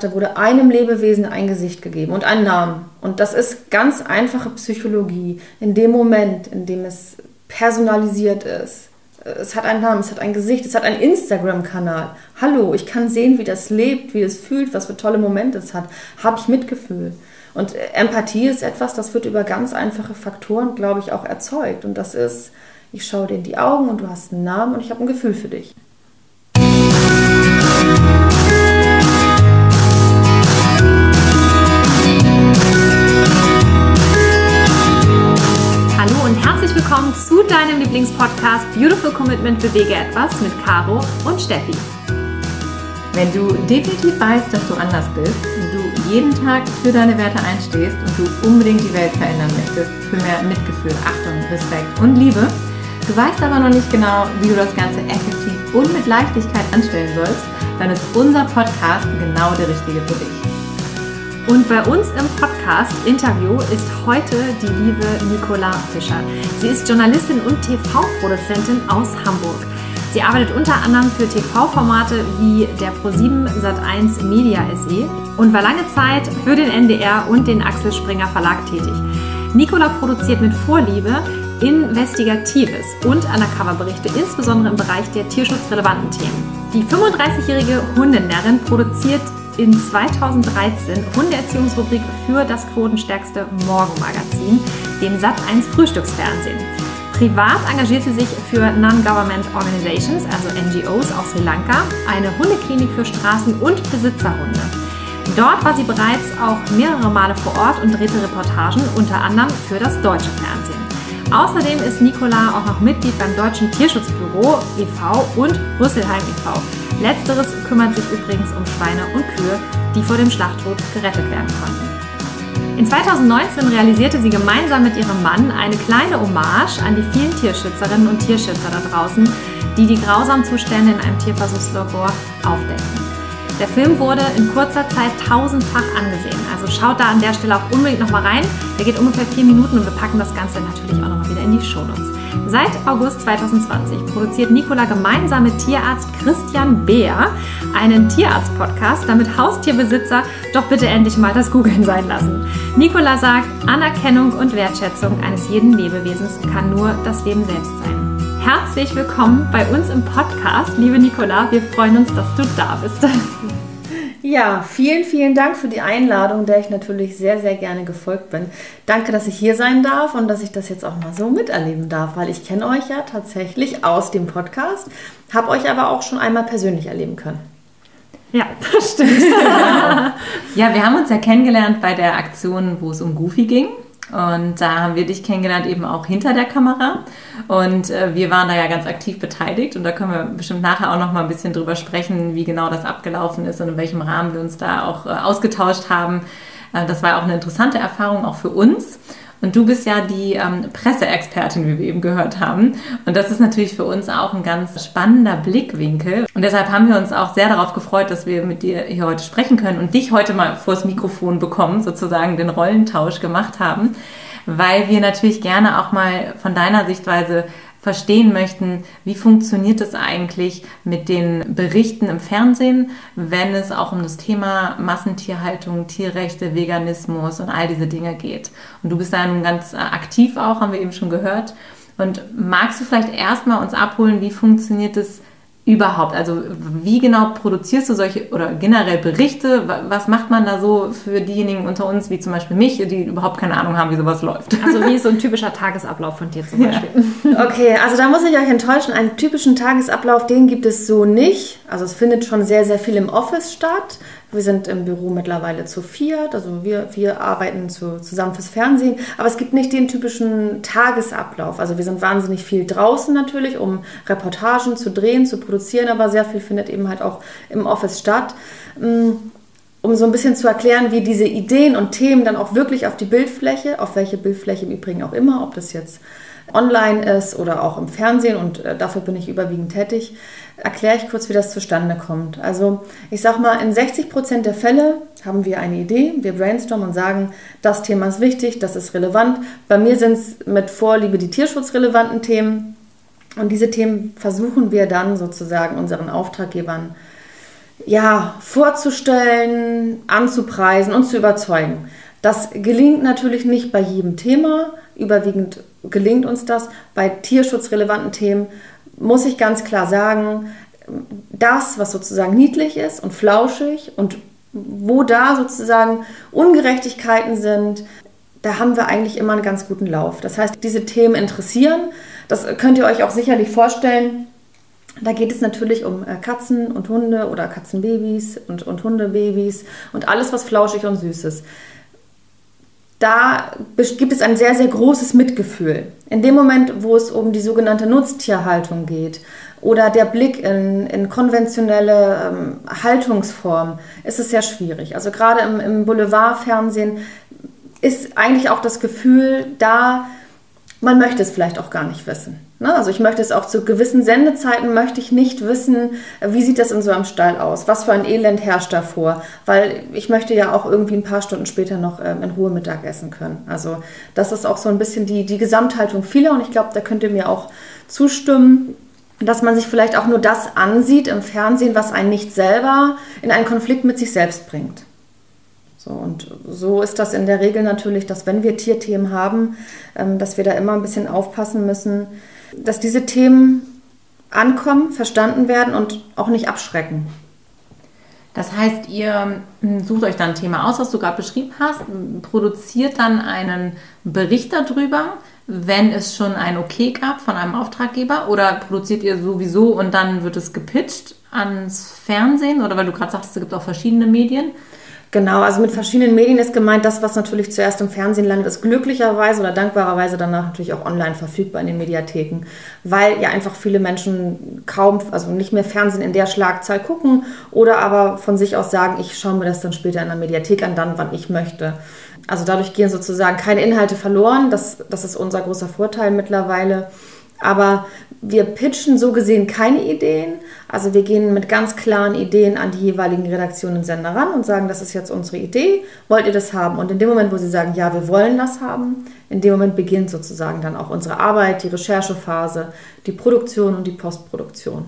Da wurde einem Lebewesen ein Gesicht gegeben und einen Namen. Und das ist ganz einfache Psychologie. In dem Moment, in dem es personalisiert ist, es hat einen Namen, es hat ein Gesicht, es hat einen Instagram-Kanal. Hallo, ich kann sehen, wie das lebt, wie es fühlt, was für tolle Momente es hat. Habe ich Mitgefühl. Und Empathie ist etwas, das wird über ganz einfache Faktoren, glaube ich, auch erzeugt. Und das ist, ich schaue dir in die Augen und du hast einen Namen und ich habe ein Gefühl für dich. Zu deinem Lieblingspodcast Beautiful Commitment Bewege etwas mit Caro und Steffi. Wenn du definitiv weißt, dass du anders bist du jeden Tag für deine Werte einstehst und du unbedingt die Welt verändern möchtest, für mehr Mitgefühl, Achtung, Respekt und Liebe, du weißt aber noch nicht genau, wie du das Ganze effektiv und mit Leichtigkeit anstellen sollst, dann ist unser Podcast genau der richtige für dich. Und bei uns im Podcast-Interview ist heute die liebe Nicola Fischer. Sie ist Journalistin und TV-Produzentin aus Hamburg. Sie arbeitet unter anderem für TV-Formate wie der Pro7 Sat1 Media SE und war lange Zeit für den NDR und den Axel Springer Verlag tätig. Nicola produziert mit Vorliebe Investigatives und Undercover-Berichte, insbesondere im Bereich der tierschutzrelevanten Themen. Die 35-jährige Hundenärrin produziert in 2013 Hundeerziehungsrubrik für das quotenstärkste Morgenmagazin, dem Sat1 Frühstücksfernsehen. Privat engagiert sie sich für Non-Government Organizations, also NGOs aus Sri Lanka, eine Hundeklinik für Straßen- und Besitzerhunde. Dort war sie bereits auch mehrere Male vor Ort und drehte Reportagen, unter anderem für das deutsche Fernsehen. Außerdem ist Nicola auch noch Mitglied beim Deutschen Tierschutzbüro e.V. und Rüsselheim e.V. Letzteres kümmert sich übrigens um Schweine und Kühe, die vor dem Schlachtrot gerettet werden konnten. In 2019 realisierte sie gemeinsam mit ihrem Mann eine kleine Hommage an die vielen Tierschützerinnen und Tierschützer da draußen, die die grausamen Zustände in einem Tierversuchslabor aufdecken. Der Film wurde in kurzer Zeit tausendfach angesehen. Also schaut da an der Stelle auch unbedingt nochmal rein. Der geht ungefähr vier Minuten und wir packen das Ganze natürlich auch nochmal wieder in die Shownotes. Seit August 2020 produziert Nicola gemeinsam mit Tierarzt Christian Beer einen Tierarzt-Podcast, damit Haustierbesitzer doch bitte endlich mal das Googeln sein lassen. Nicola sagt, Anerkennung und Wertschätzung eines jeden Lebewesens kann nur das Leben selbst sein. Herzlich willkommen bei uns im Podcast, liebe Nicola. Wir freuen uns, dass du da bist. Ja, vielen, vielen Dank für die Einladung, der ich natürlich sehr, sehr gerne gefolgt bin. Danke, dass ich hier sein darf und dass ich das jetzt auch mal so miterleben darf, weil ich kenne euch ja tatsächlich aus dem Podcast, habe euch aber auch schon einmal persönlich erleben können. Ja, das stimmt. ja, wir haben uns ja kennengelernt bei der Aktion, wo es um Goofy ging. Und da haben wir dich kennengelernt, eben auch hinter der Kamera. Und äh, wir waren da ja ganz aktiv beteiligt. Und da können wir bestimmt nachher auch noch mal ein bisschen drüber sprechen, wie genau das abgelaufen ist und in welchem Rahmen wir uns da auch äh, ausgetauscht haben. Äh, das war auch eine interessante Erfahrung, auch für uns. Und du bist ja die ähm, Presseexpertin, wie wir eben gehört haben. Und das ist natürlich für uns auch ein ganz spannender Blickwinkel. Und deshalb haben wir uns auch sehr darauf gefreut, dass wir mit dir hier heute sprechen können und dich heute mal vors Mikrofon bekommen, sozusagen den Rollentausch gemacht haben, weil wir natürlich gerne auch mal von deiner Sichtweise verstehen möchten, wie funktioniert es eigentlich mit den Berichten im Fernsehen, wenn es auch um das Thema Massentierhaltung, Tierrechte, Veganismus und all diese Dinge geht. Und du bist da nun ganz aktiv auch, haben wir eben schon gehört. Und magst du vielleicht erstmal uns abholen, wie funktioniert es überhaupt? Also wie genau produzierst du solche oder generell Berichte? Was macht man da so für diejenigen unter uns, wie zum Beispiel mich, die überhaupt keine Ahnung haben, wie sowas läuft? Also wie ist so ein typischer Tagesablauf von dir zum Beispiel? Ja. Okay, also da muss ich euch enttäuschen. Einen typischen Tagesablauf, den gibt es so nicht. Also es findet schon sehr, sehr viel im Office statt. Wir sind im Büro mittlerweile zu viert, also wir, wir arbeiten zu, zusammen fürs Fernsehen, aber es gibt nicht den typischen Tagesablauf. Also wir sind wahnsinnig viel draußen natürlich, um Reportagen zu drehen, zu produzieren, aber sehr viel findet eben halt auch im Office statt. Mm, um so ein bisschen zu erklären, wie diese Ideen und Themen dann auch wirklich auf die Bildfläche, auf welche Bildfläche im Übrigen auch immer, ob das jetzt online ist oder auch im Fernsehen und äh, dafür bin ich überwiegend tätig, erkläre ich kurz, wie das zustande kommt. Also ich sage mal, in 60 Prozent der Fälle haben wir eine Idee, wir brainstormen und sagen, das Thema ist wichtig, das ist relevant. Bei mir sind es mit Vorliebe die tierschutzrelevanten Themen und diese Themen versuchen wir dann sozusagen unseren Auftraggebern ja, vorzustellen, anzupreisen und zu überzeugen. Das gelingt natürlich nicht bei jedem Thema. Überwiegend gelingt uns das. Bei tierschutzrelevanten Themen muss ich ganz klar sagen, das, was sozusagen niedlich ist und flauschig und wo da sozusagen Ungerechtigkeiten sind, da haben wir eigentlich immer einen ganz guten Lauf. Das heißt, diese Themen interessieren. Das könnt ihr euch auch sicherlich vorstellen. Da geht es natürlich um äh, Katzen und Hunde oder Katzenbabys und, und Hundebabys und alles, was flauschig und süß ist. Da gibt es ein sehr, sehr großes Mitgefühl. In dem Moment, wo es um die sogenannte Nutztierhaltung geht oder der Blick in, in konventionelle ähm, Haltungsform, ist es sehr schwierig. Also gerade im, im Boulevardfernsehen ist eigentlich auch das Gefühl da, man möchte es vielleicht auch gar nicht wissen. Ne? Also ich möchte es auch zu gewissen Sendezeiten möchte ich nicht wissen, wie sieht das in so einem Stall aus, was für ein Elend herrscht davor, weil ich möchte ja auch irgendwie ein paar Stunden später noch ähm, in Ruhe Mittag essen können. Also das ist auch so ein bisschen die, die Gesamthaltung vieler und ich glaube, da könnt ihr mir auch zustimmen, dass man sich vielleicht auch nur das ansieht im Fernsehen, was einen nicht selber in einen Konflikt mit sich selbst bringt. So, und so ist das in der Regel natürlich, dass wenn wir Tierthemen haben, ähm, dass wir da immer ein bisschen aufpassen müssen, dass diese Themen ankommen, verstanden werden und auch nicht abschrecken. Das heißt, ihr hm, sucht euch dann ein Thema aus, was du gerade beschrieben hast, produziert dann einen Bericht darüber, wenn es schon ein Okay gab von einem Auftraggeber oder produziert ihr sowieso und dann wird es gepitcht ans Fernsehen oder weil du gerade sagst, es gibt auch verschiedene Medien? Genau, also mit verschiedenen Medien ist gemeint, das, was natürlich zuerst im Fernsehen landet, ist glücklicherweise oder dankbarerweise danach natürlich auch online verfügbar in den Mediatheken, weil ja einfach viele Menschen kaum, also nicht mehr Fernsehen in der Schlagzahl gucken oder aber von sich aus sagen, ich schaue mir das dann später in der Mediathek an, dann, wann ich möchte. Also dadurch gehen sozusagen keine Inhalte verloren, das, das ist unser großer Vorteil mittlerweile. Aber wir pitchen so gesehen keine Ideen. Also wir gehen mit ganz klaren Ideen an die jeweiligen Redaktionen und Sender ran und sagen, das ist jetzt unsere Idee, wollt ihr das haben? Und in dem Moment, wo sie sagen, ja, wir wollen das haben, in dem Moment beginnt sozusagen dann auch unsere Arbeit, die Recherchephase, die Produktion und die Postproduktion.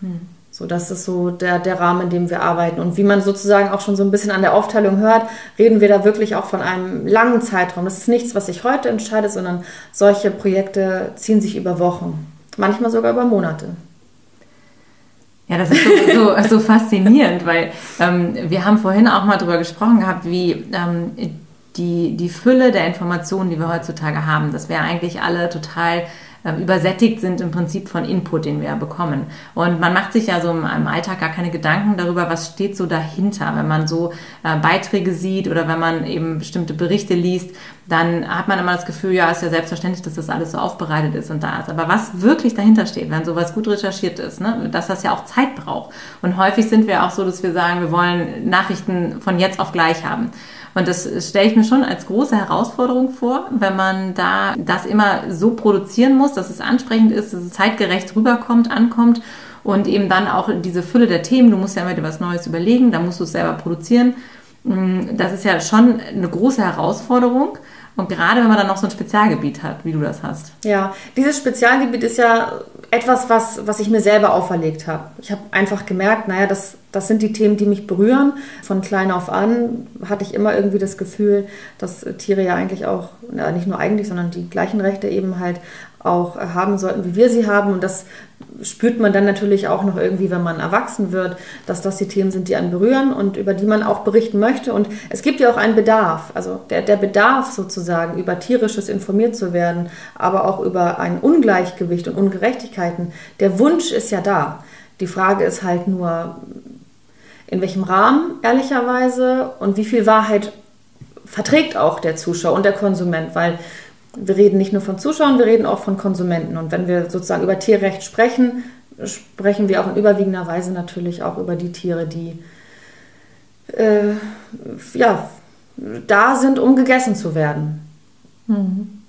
Hm. So, das ist so der, der Rahmen, in dem wir arbeiten. Und wie man sozusagen auch schon so ein bisschen an der Aufteilung hört, reden wir da wirklich auch von einem langen Zeitraum. Das ist nichts, was sich heute entscheidet, sondern solche Projekte ziehen sich über Wochen, manchmal sogar über Monate. Ja, das ist so, so, so faszinierend, weil ähm, wir haben vorhin auch mal darüber gesprochen gehabt, wie ähm, die, die Fülle der Informationen, die wir heutzutage haben, dass wir eigentlich alle total ähm, übersättigt sind im Prinzip von Input, den wir bekommen. Und man macht sich ja so im, Alltag gar keine Gedanken darüber, was steht so dahinter. Wenn man so äh, Beiträge sieht oder wenn man eben bestimmte Berichte liest, dann hat man immer das Gefühl, ja, ist ja selbstverständlich, dass das alles so aufbereitet ist und da ist. Aber was wirklich dahinter steht, wenn sowas gut recherchiert ist, ne, dass das ja auch Zeit braucht. Und häufig sind wir auch so, dass wir sagen, wir wollen Nachrichten von jetzt auf gleich haben. Und das stelle ich mir schon als große Herausforderung vor, wenn man da das immer so produzieren muss, dass es ansprechend ist, dass es zeitgerecht rüberkommt, ankommt und eben dann auch diese Fülle der Themen. Du musst ja immer dir was Neues überlegen, da musst du es selber produzieren. Mm, das ist ja schon eine große Herausforderung. Und gerade wenn man dann noch so ein Spezialgebiet hat, wie du das hast. Ja, dieses Spezialgebiet ist ja etwas, was, was ich mir selber auferlegt habe. Ich habe einfach gemerkt, naja, das, das sind die Themen, die mich berühren. Von klein auf an hatte ich immer irgendwie das Gefühl, dass Tiere ja eigentlich auch, ja, nicht nur eigentlich, sondern die gleichen Rechte eben halt auch haben sollten, wie wir sie haben. Und das spürt man dann natürlich auch noch irgendwie, wenn man erwachsen wird, dass das die Themen sind, die einen berühren und über die man auch berichten möchte. Und es gibt ja auch einen Bedarf, also der, der Bedarf sozusagen, über tierisches informiert zu werden, aber auch über ein Ungleichgewicht und Ungerechtigkeiten. Der Wunsch ist ja da. Die Frage ist halt nur, in welchem Rahmen, ehrlicherweise, und wie viel Wahrheit verträgt auch der Zuschauer und der Konsument, weil wir reden nicht nur von Zuschauern, wir reden auch von Konsumenten. Und wenn wir sozusagen über Tierrecht sprechen, sprechen wir auch in überwiegender Weise natürlich auch über die Tiere, die äh, ja, da sind, um gegessen zu werden. Mhm.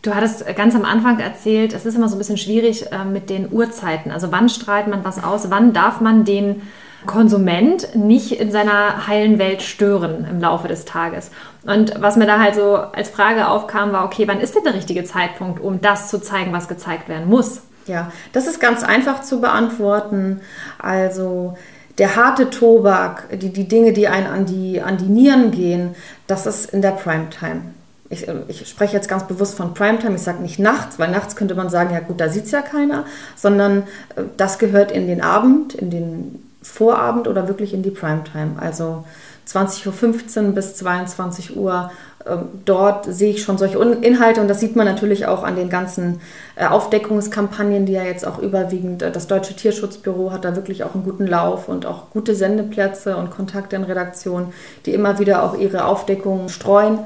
Du hattest ganz am Anfang erzählt, es ist immer so ein bisschen schwierig äh, mit den Uhrzeiten. Also wann strahlt man was aus? Wann darf man den Konsument nicht in seiner heilen Welt stören im Laufe des Tages. Und was mir da halt so als Frage aufkam, war, okay, wann ist denn der richtige Zeitpunkt, um das zu zeigen, was gezeigt werden muss? Ja, das ist ganz einfach zu beantworten. Also der harte Tobak, die, die Dinge, die einen an die, an die Nieren gehen, das ist in der Primetime. Ich, ich spreche jetzt ganz bewusst von Primetime, ich sage nicht nachts, weil nachts könnte man sagen, ja gut, da sieht es ja keiner, sondern äh, das gehört in den Abend, in den Vorabend oder wirklich in die Primetime. Also 20.15 Uhr bis 22 Uhr. Ähm, dort sehe ich schon solche Inhalte und das sieht man natürlich auch an den ganzen äh, Aufdeckungskampagnen, die ja jetzt auch überwiegend, äh, das Deutsche Tierschutzbüro hat da wirklich auch einen guten Lauf und auch gute Sendeplätze und Kontakte in Redaktionen, die immer wieder auch ihre Aufdeckungen streuen.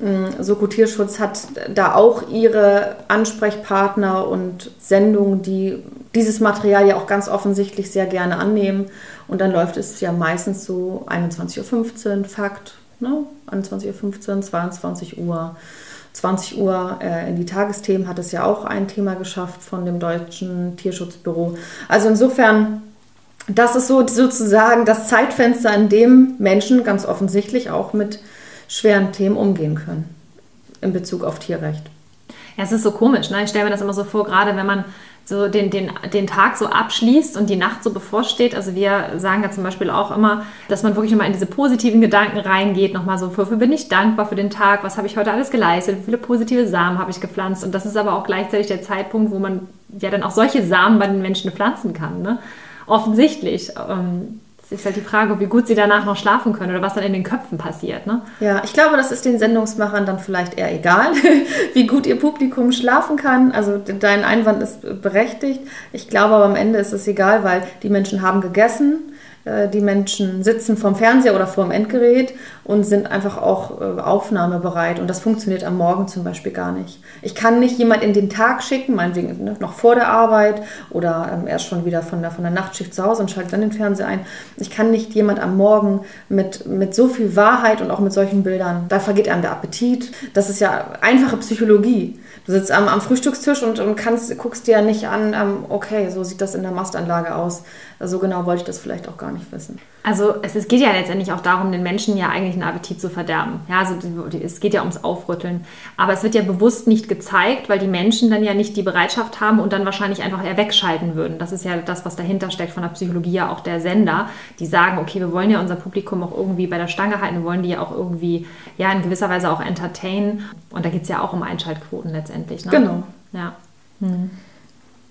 Mm, Soko Tierschutz hat da auch ihre Ansprechpartner und Sendungen, die dieses Material ja auch ganz offensichtlich sehr gerne annehmen. Und dann läuft es ja meistens so 21.15 Uhr, Fakt, ne? 21.15 Uhr, 22 Uhr. 20 Uhr äh, in die Tagesthemen hat es ja auch ein Thema geschafft von dem Deutschen Tierschutzbüro. Also insofern, das ist so sozusagen das Zeitfenster, in dem Menschen ganz offensichtlich auch mit schweren Themen umgehen können in Bezug auf Tierrecht. Ja, es ist so komisch. Ne? Ich stelle mir das immer so vor, gerade wenn man so den, den, den Tag so abschließt und die Nacht so bevorsteht. Also wir sagen ja zum Beispiel auch immer, dass man wirklich nochmal in diese positiven Gedanken reingeht, nochmal so, wofür bin ich dankbar für den Tag, was habe ich heute alles geleistet, wie viele positive Samen habe ich gepflanzt. Und das ist aber auch gleichzeitig der Zeitpunkt, wo man ja dann auch solche Samen bei den Menschen pflanzen kann. Ne? Offensichtlich. Ähm, ist halt die Frage, wie gut sie danach noch schlafen können oder was dann in den Köpfen passiert. Ne? Ja, ich glaube, das ist den Sendungsmachern dann vielleicht eher egal, wie gut ihr Publikum schlafen kann. Also dein Einwand ist berechtigt. Ich glaube aber am Ende ist es egal, weil die Menschen haben gegessen die Menschen sitzen vorm Fernseher oder vorm Endgerät und sind einfach auch äh, aufnahmebereit. Und das funktioniert am Morgen zum Beispiel gar nicht. Ich kann nicht jemand in den Tag schicken, meinetwegen ne, noch vor der Arbeit oder ähm, erst schon wieder von der, von der Nachtschicht zu Hause und schalte dann den Fernseher ein. Ich kann nicht jemand am Morgen mit, mit so viel Wahrheit und auch mit solchen Bildern, da vergeht einem der Appetit. Das ist ja einfache Psychologie. Du sitzt am, am Frühstückstisch und, und kannst, guckst dir ja nicht an, ähm, okay, so sieht das in der Mastanlage aus. So genau wollte ich das vielleicht auch gar nicht wissen. Also es, es, geht ja letztendlich auch darum, den Menschen ja eigentlich einen Appetit zu verderben. Ja, also es geht ja ums Aufrütteln. Aber es wird ja bewusst nicht gezeigt, weil die Menschen dann ja nicht die Bereitschaft haben und dann wahrscheinlich einfach eher wegschalten würden. Das ist ja das, was dahinter steckt von der Psychologie ja auch der Sender. Die sagen, okay, wir wollen ja unser Publikum auch irgendwie bei der Stange halten, wir wollen die ja auch irgendwie ja in gewisser Weise auch entertainen. Und da geht es ja auch um Einschaltquoten letztendlich. Ne? Genau. Ja. Hm.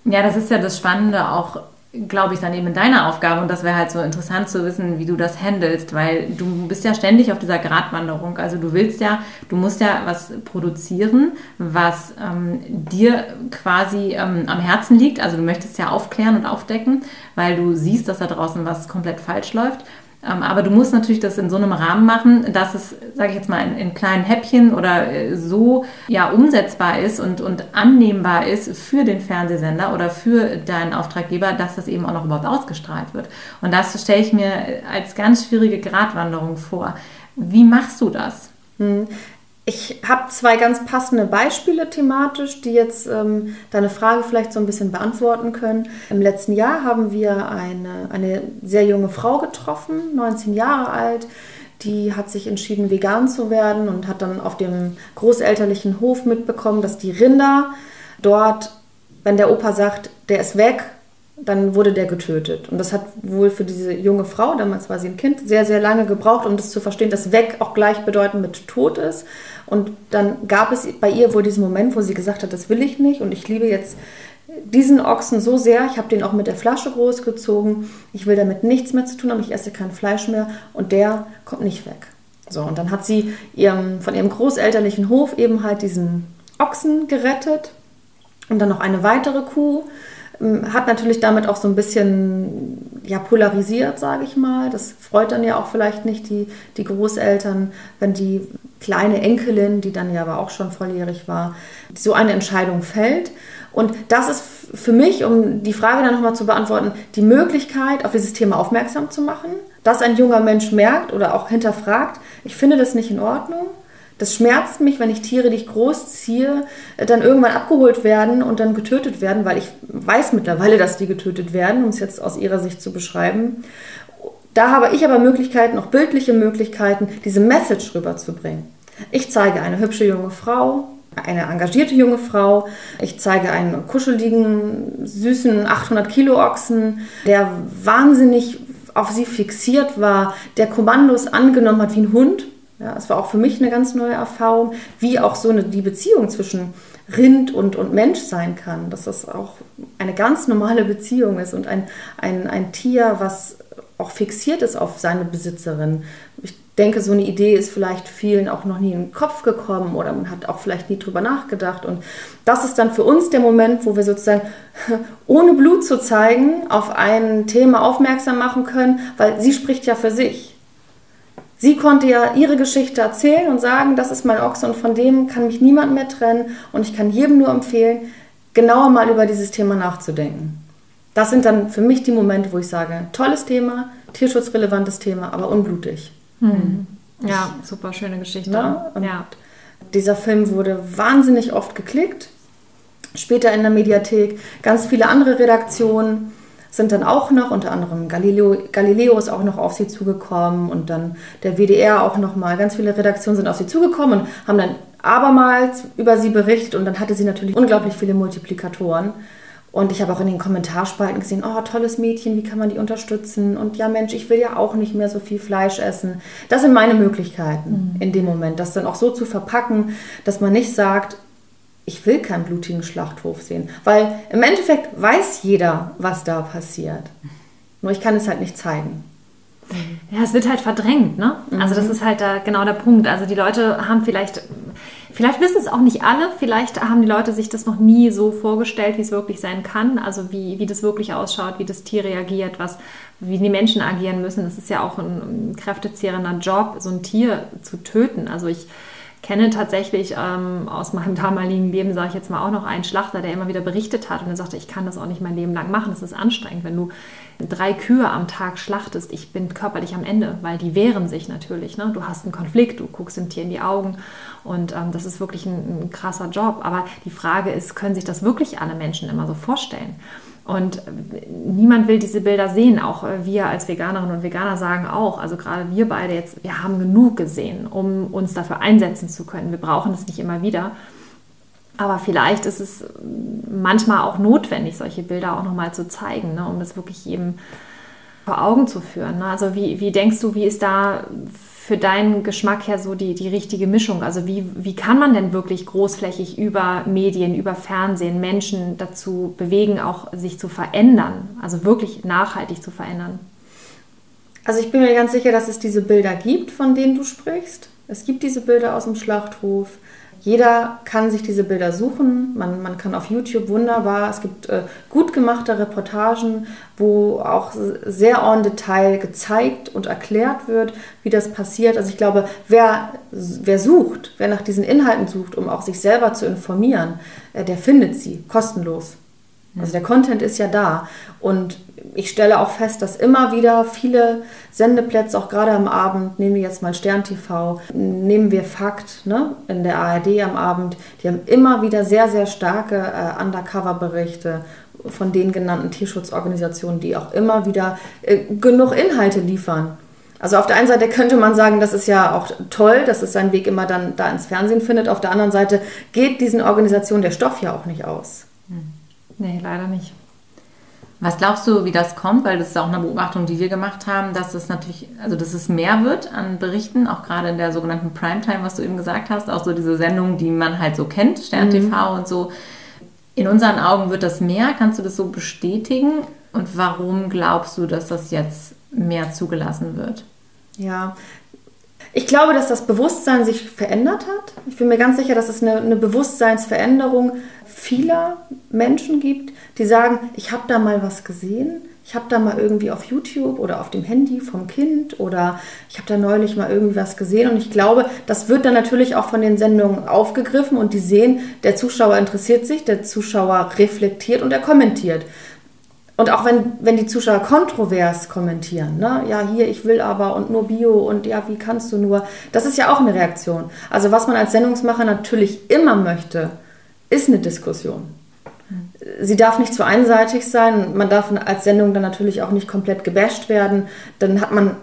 Ja, das ist ja das Spannende auch glaube ich, dann eben in deiner Aufgabe. Und das wäre halt so interessant zu wissen, wie du das handelst, weil du bist ja ständig auf dieser Gratwanderung. Also du willst ja, du musst ja was produzieren, was ähm, dir quasi ähm, am Herzen liegt. Also du möchtest ja aufklären und aufdecken, weil du siehst, dass da draußen was komplett falsch läuft. Ähm, aber du musst natürlich das in so einem Rahmen machen, dass es, sage ich jetzt mal, in, in, kleinen Häppchen oder äh, so ja umsetzbar ist und, und annehmbar ist für den Fernsehsender oder für deinen Auftraggeber, dass das eben auch noch überhaupt ausgestrahlt wird. Und das stelle ich mir als ganz schwierige Gratwanderung vor. Wie machst du das? Ich habe zwei ganz passende Beispiele thematisch, die jetzt ähm, deine Frage vielleicht so ein bisschen beantworten können. Im letzten Jahr haben wir eine, eine sehr junge Frau getroffen, 19 Jahre alt. Die hat sich entschieden, vegan zu werden und hat dann auf dem großelterlichen Hof mitbekommen, dass die Rinder dort, wenn der Opa sagt, der ist weg, dann wurde der getötet. Und das hat wohl für diese junge Frau, damals war sie ein Kind, sehr, sehr lange gebraucht, um das zu verstehen, dass weg auch gleichbedeutend mit Tod ist. Und dann gab es bei ihr wohl diesen Moment, wo sie gesagt hat, das will ich nicht. Und ich liebe jetzt diesen Ochsen so sehr, ich habe den auch mit der Flasche großgezogen, ich will damit nichts mehr zu tun haben, ich esse kein Fleisch mehr. Und der kommt nicht weg. So, und dann hat sie ihrem, von ihrem großelterlichen Hof eben halt diesen Ochsen gerettet. Und dann noch eine weitere Kuh. Ähm, hat natürlich damit auch so ein bisschen ja, polarisiert, sage ich mal. Das freut dann ja auch vielleicht nicht die, die Großeltern, wenn die kleine Enkelin, die dann ja aber auch schon volljährig war, so eine Entscheidung fällt. Und das ist für mich, um die Frage dann nochmal zu beantworten, die Möglichkeit, auf dieses Thema aufmerksam zu machen, dass ein junger Mensch merkt oder auch hinterfragt, ich finde das nicht in Ordnung das schmerzt mich, wenn ich Tiere, die ich großziehe, äh, dann irgendwann abgeholt werden und dann getötet werden, weil ich weiß mittlerweile, dass die getötet werden, um es jetzt aus ihrer Sicht zu beschreiben. Da habe ich aber Möglichkeiten, auch bildliche Möglichkeiten, diese Message rüberzubringen. Ich zeige eine hübsche junge Frau, eine engagierte junge Frau. Ich zeige einen kuscheligen, süßen 800 Kilo Ochsen, der wahnsinnig auf sie fixiert war, der Kommandos angenommen hat wie ein Hund. Ja, es war auch für mich eine ganz neue Erfahrung, wie auch so eine, die Beziehung zwischen Rind und, und Mensch sein kann. Dass das auch eine ganz normale Beziehung ist und ein, ein, ein Tier, was auch fixiert ist auf seine Besitzerin. Ich denke, so eine Idee ist vielleicht vielen auch noch nie in den Kopf gekommen oder man hat auch vielleicht nie drüber nachgedacht. Und das ist dann für uns der Moment, wo wir sozusagen ohne Blut zu zeigen auf ein Thema aufmerksam machen können, weil sie spricht ja für sich. Sie konnte ja ihre Geschichte erzählen und sagen, das ist mein Ochse und von dem kann mich niemand mehr trennen und ich kann jedem nur empfehlen, genauer mal über dieses Thema nachzudenken. Das sind dann für mich die Momente, wo ich sage, tolles Thema, tierschutzrelevantes Thema, aber unblutig. Hm. Ja, super schöne Geschichte. Ne? Ja. Dieser Film wurde wahnsinnig oft geklickt. Später in der Mediathek ganz viele andere Redaktionen sind dann auch noch, unter anderem Galileo, Galileo ist auch noch auf sie zugekommen und dann der WDR auch noch mal. Ganz viele Redaktionen sind auf sie zugekommen und haben dann abermals über sie berichtet und dann hatte sie natürlich unglaublich viele Multiplikatoren. Und ich habe auch in den Kommentarspalten gesehen, oh, tolles Mädchen, wie kann man die unterstützen? Und ja, Mensch, ich will ja auch nicht mehr so viel Fleisch essen. Das sind meine Möglichkeiten mhm. in dem Moment, das dann auch so zu verpacken, dass man nicht sagt, ich will keinen blutigen Schlachthof sehen. Weil im Endeffekt weiß jeder, was da passiert. Nur ich kann es halt nicht zeigen. Ja, es wird halt verdrängt, ne? Also das mhm. ist halt da genau der Punkt. Also die Leute haben vielleicht, vielleicht wissen es auch nicht alle, vielleicht haben die Leute sich das noch nie so vorgestellt, wie es wirklich sein kann. Also wie, wie das wirklich ausschaut, wie das Tier reagiert, was, wie die Menschen agieren müssen. Das ist ja auch ein, ein kräftezehrender Job, so ein Tier zu töten. Also ich kenne tatsächlich ähm, aus meinem damaligen Leben, sage ich jetzt mal, auch noch einen Schlachter, der immer wieder berichtet hat und er sagte, ich kann das auch nicht mein Leben lang machen, das ist anstrengend, wenn du drei Kühe am Tag schlachtest, ich bin körperlich am Ende, weil die wehren sich natürlich. Ne? Du hast einen Konflikt, du guckst dem Tier in die Augen und ähm, das ist wirklich ein, ein krasser Job. Aber die Frage ist, können sich das wirklich alle Menschen immer so vorstellen? Und niemand will diese Bilder sehen. Auch wir als Veganerinnen und Veganer sagen auch, also gerade wir beide jetzt, wir haben genug gesehen, um uns dafür einsetzen zu können. Wir brauchen es nicht immer wieder. Aber vielleicht ist es manchmal auch notwendig, solche Bilder auch nochmal zu zeigen, ne, um das wirklich jedem vor Augen zu führen. Ne? Also wie, wie denkst du, wie ist da für deinen Geschmack her so die, die richtige Mischung? Also wie, wie kann man denn wirklich großflächig über Medien, über Fernsehen Menschen dazu bewegen, auch sich zu verändern, also wirklich nachhaltig zu verändern? Also ich bin mir ganz sicher, dass es diese Bilder gibt, von denen du sprichst. Es gibt diese Bilder aus dem Schlachthof. Jeder kann sich diese Bilder suchen. Man, man kann auf YouTube wunderbar, es gibt äh, gut gemachte Reportagen, wo auch sehr en Detail gezeigt und erklärt wird, wie das passiert. Also ich glaube, wer, wer sucht, wer nach diesen Inhalten sucht, um auch sich selber zu informieren, äh, der findet sie kostenlos. Also der Content ist ja da. Und ich stelle auch fest, dass immer wieder viele Sendeplätze, auch gerade am Abend, nehmen wir jetzt mal Stern TV, nehmen wir Fakt ne, in der ARD am Abend, die haben immer wieder sehr, sehr starke äh, Undercover-Berichte von den genannten Tierschutzorganisationen, die auch immer wieder äh, genug Inhalte liefern. Also auf der einen Seite könnte man sagen, das ist ja auch toll, dass es seinen Weg immer dann da ins Fernsehen findet. Auf der anderen Seite geht diesen Organisationen der Stoff ja auch nicht aus. Hm. Nee, leider nicht. Was glaubst du, wie das kommt? Weil das ist auch eine Beobachtung, die wir gemacht haben, dass es natürlich, also dass es mehr wird an Berichten, auch gerade in der sogenannten Primetime, was du eben gesagt hast, auch so diese Sendungen, die man halt so kennt, Stern TV mhm. und so. In unseren Augen wird das mehr. Kannst du das so bestätigen? Und warum glaubst du, dass das jetzt mehr zugelassen wird? Ja, ich glaube, dass das Bewusstsein sich verändert hat. Ich bin mir ganz sicher, dass es eine, eine Bewusstseinsveränderung vieler Menschen gibt, die sagen, ich habe da mal was gesehen, ich habe da mal irgendwie auf YouTube oder auf dem Handy vom Kind oder ich habe da neulich mal irgendwie was gesehen und ich glaube, das wird dann natürlich auch von den Sendungen aufgegriffen und die sehen, der Zuschauer interessiert sich, der Zuschauer reflektiert und er kommentiert. Und auch wenn, wenn die Zuschauer kontrovers kommentieren, ne? ja, hier, ich will aber und nur Bio und ja, wie kannst du nur, das ist ja auch eine Reaktion. Also was man als Sendungsmacher natürlich immer möchte, ist eine Diskussion. Sie darf nicht zu einseitig sein. Man darf als Sendung dann natürlich auch nicht komplett gebasht werden. Dann hat man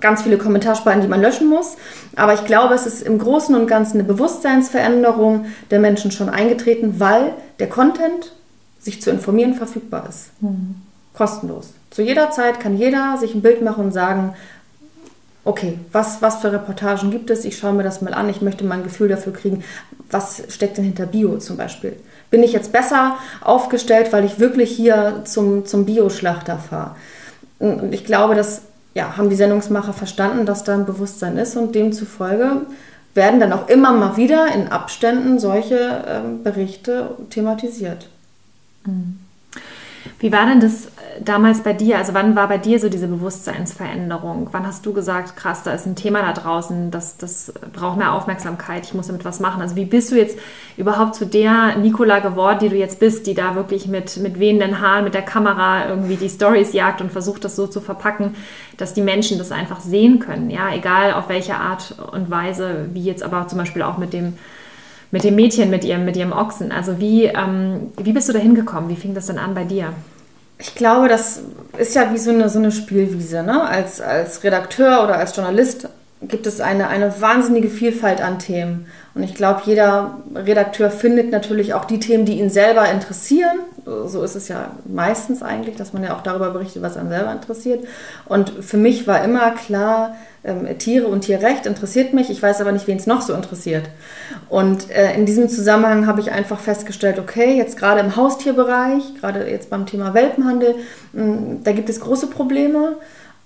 ganz viele Kommentarspalten, die man löschen muss. Aber ich glaube, es ist im Großen und Ganzen eine Bewusstseinsveränderung der Menschen schon eingetreten, weil der Content, sich zu informieren, verfügbar ist. Mhm. Kostenlos. Zu jeder Zeit kann jeder sich ein Bild machen und sagen, okay, was, was für Reportagen gibt es? Ich schaue mir das mal an. Ich möchte mal ein Gefühl dafür kriegen, was steckt denn hinter Bio zum Beispiel. Bin ich jetzt besser aufgestellt, weil ich wirklich hier zum, zum Bioschlachter fahre? Und ich glaube, dass ja, haben die Sendungsmacher verstanden, dass da ein Bewusstsein ist und demzufolge werden dann auch immer mal wieder in Abständen solche ähm, Berichte thematisiert. Wie war denn das äh, damals bei dir? Also wann war bei dir so diese Bewusstseinsveränderung? Wann hast du gesagt, krass, da ist ein Thema da draußen, das, das braucht mehr Aufmerksamkeit, ich muss damit was machen? Also wie bist du jetzt überhaupt zu der Nicola geworden, die du jetzt bist, die da wirklich mit, mit wehenden Haaren, mit der Kamera irgendwie die Stories jagt und versucht, das so zu verpacken, dass die Menschen das einfach sehen können? Ja, egal auf welche Art und Weise, wie jetzt aber zum Beispiel auch mit dem mit dem Mädchen, mit ihrem, mit ihrem Ochsen. Also wie, ähm, wie bist du da hingekommen? Wie fing das denn an bei dir? Ich glaube, das ist ja wie so eine, so eine Spielwiese. Ne? Als, als Redakteur oder als Journalist gibt es eine, eine wahnsinnige Vielfalt an Themen. Und ich glaube, jeder Redakteur findet natürlich auch die Themen, die ihn selber interessieren. So ist es ja meistens eigentlich, dass man ja auch darüber berichtet, was einen selber interessiert. Und für mich war immer klar, ähm, Tiere und Tierrecht interessiert mich. Ich weiß aber nicht, wen es noch so interessiert. Und äh, in diesem Zusammenhang habe ich einfach festgestellt, okay, jetzt gerade im Haustierbereich, gerade jetzt beim Thema Welpenhandel, mh, da gibt es große Probleme.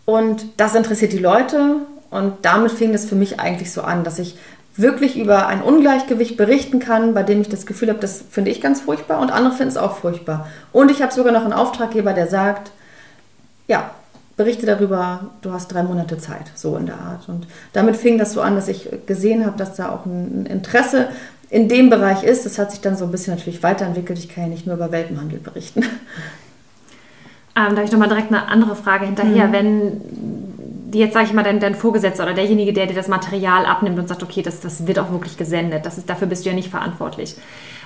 Und das interessiert die Leute. Und damit fing es für mich eigentlich so an, dass ich wirklich über ein Ungleichgewicht berichten kann, bei dem ich das Gefühl habe, das finde ich ganz furchtbar und andere finden es auch furchtbar. Und ich habe sogar noch einen Auftraggeber, der sagt, ja, berichte darüber, du hast drei Monate Zeit, so in der Art. Und damit fing das so an, dass ich gesehen habe, dass da auch ein Interesse in dem Bereich ist. Das hat sich dann so ein bisschen natürlich weiterentwickelt. Ich kann ja nicht nur über Welpenhandel berichten. Ähm, da habe ich nochmal direkt eine andere Frage hinterher. Mhm. Wenn jetzt sage ich mal, dein, dein Vorgesetzter oder derjenige, der dir das Material abnimmt und sagt, okay, das, das wird auch wirklich gesendet, das ist, dafür bist du ja nicht verantwortlich.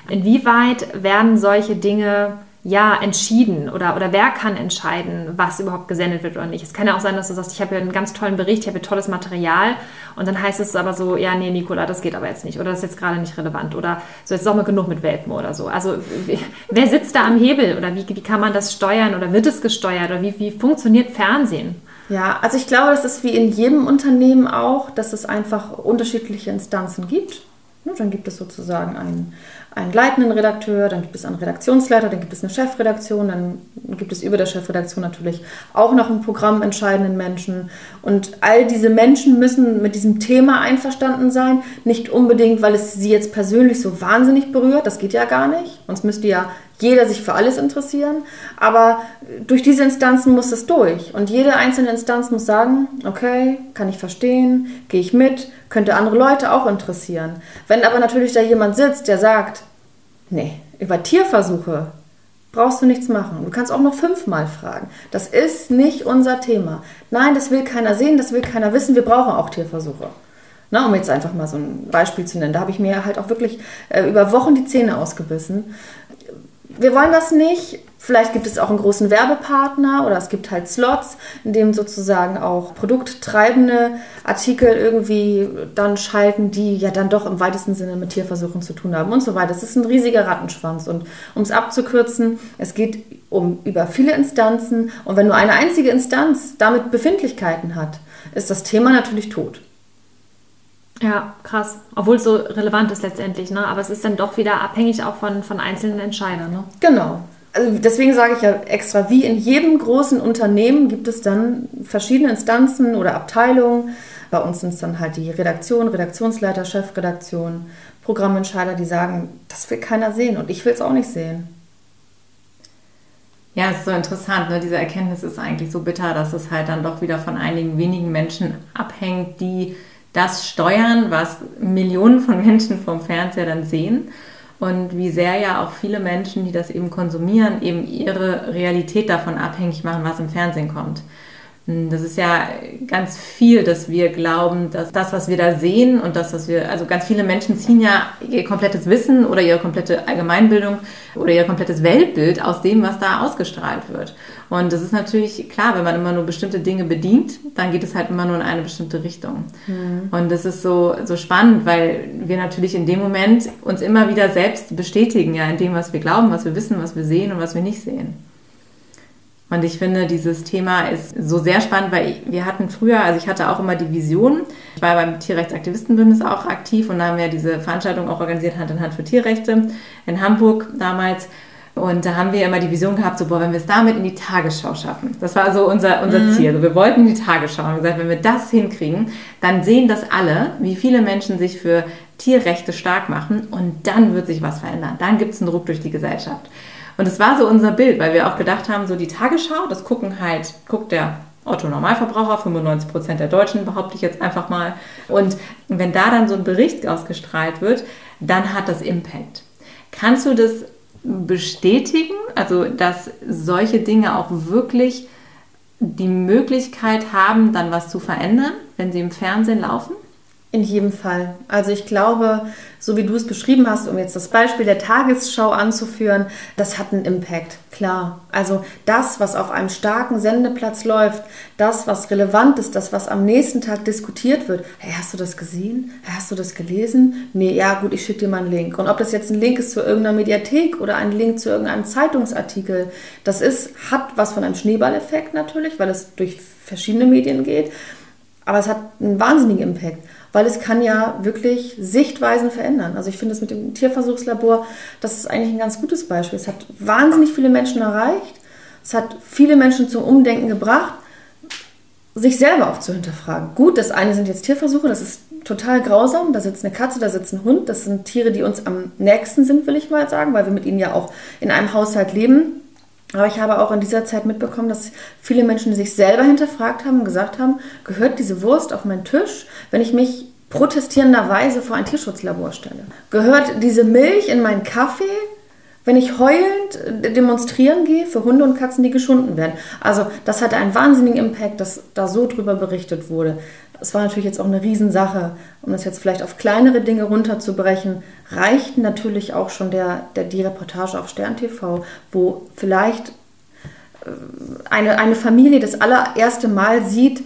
Inwieweit werden solche Dinge ja entschieden oder, oder wer kann entscheiden, was überhaupt gesendet wird oder nicht? Es kann ja auch sein, dass du sagst, ich habe hier einen ganz tollen Bericht, ich habe hier tolles Material und dann heißt es aber so, ja, nee, Nicola, das geht aber jetzt nicht oder das ist jetzt gerade nicht relevant oder so, jetzt ist auch mal genug mit Welpen oder so. Also wer sitzt da am Hebel oder wie, wie kann man das steuern oder wird es gesteuert oder wie, wie funktioniert Fernsehen? Ja, also ich glaube, das ist wie in jedem Unternehmen auch, dass es einfach unterschiedliche Instanzen gibt. Dann gibt es sozusagen einen, einen leitenden Redakteur, dann gibt es einen Redaktionsleiter, dann gibt es eine Chefredaktion, dann gibt es über der Chefredaktion natürlich auch noch einen programmentscheidenden Menschen. Und all diese Menschen müssen mit diesem Thema einverstanden sein. Nicht unbedingt, weil es sie jetzt persönlich so wahnsinnig berührt, das geht ja gar nicht. Sonst müsste ja jeder sich für alles interessieren, aber durch diese Instanzen muss es durch. Und jede einzelne Instanz muss sagen, okay, kann ich verstehen, gehe ich mit, könnte andere Leute auch interessieren. Wenn aber natürlich da jemand sitzt, der sagt, nee, über Tierversuche brauchst du nichts machen. Du kannst auch noch fünfmal fragen. Das ist nicht unser Thema. Nein, das will keiner sehen, das will keiner wissen. Wir brauchen auch Tierversuche. Na, um jetzt einfach mal so ein Beispiel zu nennen. Da habe ich mir halt auch wirklich äh, über Wochen die Zähne ausgebissen wir wollen das nicht. Vielleicht gibt es auch einen großen Werbepartner oder es gibt halt Slots, in dem sozusagen auch produkttreibende Artikel irgendwie dann schalten, die ja dann doch im weitesten Sinne mit Tierversuchen zu tun haben und so weiter. Es ist ein riesiger Rattenschwanz und um es abzukürzen, es geht um über viele Instanzen und wenn nur eine einzige Instanz damit Befindlichkeiten hat, ist das Thema natürlich tot. Ja, krass. Obwohl es so relevant ist letztendlich, ne? Aber es ist dann doch wieder abhängig auch von, von einzelnen Entscheidern, ne? Genau. Also deswegen sage ich ja extra, wie in jedem großen Unternehmen gibt es dann verschiedene Instanzen oder Abteilungen. Bei uns sind es dann halt die Redaktion, Redaktionsleiter, Chefredaktion, Programmentscheider, die sagen, das will keiner sehen und ich will es auch nicht sehen. Ja, es ist so interessant. Ne? Diese Erkenntnis ist eigentlich so bitter, dass es halt dann doch wieder von einigen wenigen Menschen abhängt, die das steuern, was Millionen von Menschen vom Fernseher dann sehen und wie sehr ja auch viele Menschen, die das eben konsumieren, eben ihre Realität davon abhängig machen, was im Fernsehen kommt. Das ist ja ganz viel, dass wir glauben, dass das, was wir da sehen und das, was wir, also ganz viele Menschen ziehen ja ihr komplettes Wissen oder ihre komplette Allgemeinbildung oder ihr komplettes Weltbild aus dem, was da ausgestrahlt wird. Und das ist natürlich klar, wenn man immer nur bestimmte Dinge bedient, dann geht es halt immer nur in eine bestimmte Richtung. Mhm. Und das ist so, so spannend, weil wir natürlich in dem Moment uns immer wieder selbst bestätigen, ja, in dem, was wir glauben, was wir wissen, was wir sehen und was wir nicht sehen. Und ich finde, dieses Thema ist so sehr spannend, weil wir hatten früher, also ich hatte auch immer die Vision, ich war beim Tierrechtsaktivistenbündnis auch aktiv und da haben wir diese Veranstaltung auch organisiert, Hand in Hand für Tierrechte in Hamburg damals. Und da haben wir immer die Vision gehabt, so, boah, wenn wir es damit in die Tagesschau schaffen. Das war so unser, unser mhm. Ziel. Also wir wollten in die Tagesschau und gesagt, wenn wir das hinkriegen, dann sehen das alle, wie viele Menschen sich für Tierrechte stark machen und dann wird sich was verändern. Dann gibt es einen Druck durch die Gesellschaft. Und es war so unser Bild, weil wir auch gedacht haben, so die Tagesschau, das gucken halt, guckt der Otto Normalverbraucher, 95 Prozent der Deutschen, behaupte ich jetzt einfach mal. Und wenn da dann so ein Bericht ausgestrahlt wird, dann hat das Impact. Kannst du das bestätigen, also dass solche Dinge auch wirklich die Möglichkeit haben, dann was zu verändern, wenn sie im Fernsehen laufen? In jedem Fall. Also ich glaube, so wie du es beschrieben hast, um jetzt das Beispiel der Tagesschau anzuführen, das hat einen Impact, klar. Also das, was auf einem starken Sendeplatz läuft, das, was relevant ist, das, was am nächsten Tag diskutiert wird. Hey, hast du das gesehen? Hast du das gelesen? Nee, ja gut, ich schicke dir mal einen Link. Und ob das jetzt ein Link ist zu irgendeiner Mediathek oder ein Link zu irgendeinem Zeitungsartikel, das ist, hat was von einem Schneeballeffekt natürlich, weil es durch verschiedene Medien geht. Aber es hat einen wahnsinnigen Impact weil es kann ja wirklich Sichtweisen verändern. Also ich finde es mit dem Tierversuchslabor, das ist eigentlich ein ganz gutes Beispiel. Es hat wahnsinnig viele Menschen erreicht, es hat viele Menschen zum Umdenken gebracht, sich selber auch zu hinterfragen. Gut, das eine sind jetzt Tierversuche, das ist total grausam. Da sitzt eine Katze, da sitzt ein Hund. Das sind Tiere, die uns am nächsten sind, will ich mal sagen, weil wir mit ihnen ja auch in einem Haushalt leben. Aber ich habe auch in dieser Zeit mitbekommen, dass viele Menschen sich selber hinterfragt haben und gesagt haben, gehört diese Wurst auf meinen Tisch, wenn ich mich protestierenderweise vor ein Tierschutzlabor stelle? Gehört diese Milch in meinen Kaffee, wenn ich heulend demonstrieren gehe für Hunde und Katzen, die geschunden werden? Also das hatte einen wahnsinnigen Impact, dass da so drüber berichtet wurde. Es war natürlich jetzt auch eine Riesensache, um das jetzt vielleicht auf kleinere Dinge runterzubrechen, reicht natürlich auch schon der, der, die Reportage auf Stern TV, wo vielleicht äh, eine, eine Familie das allererste Mal sieht,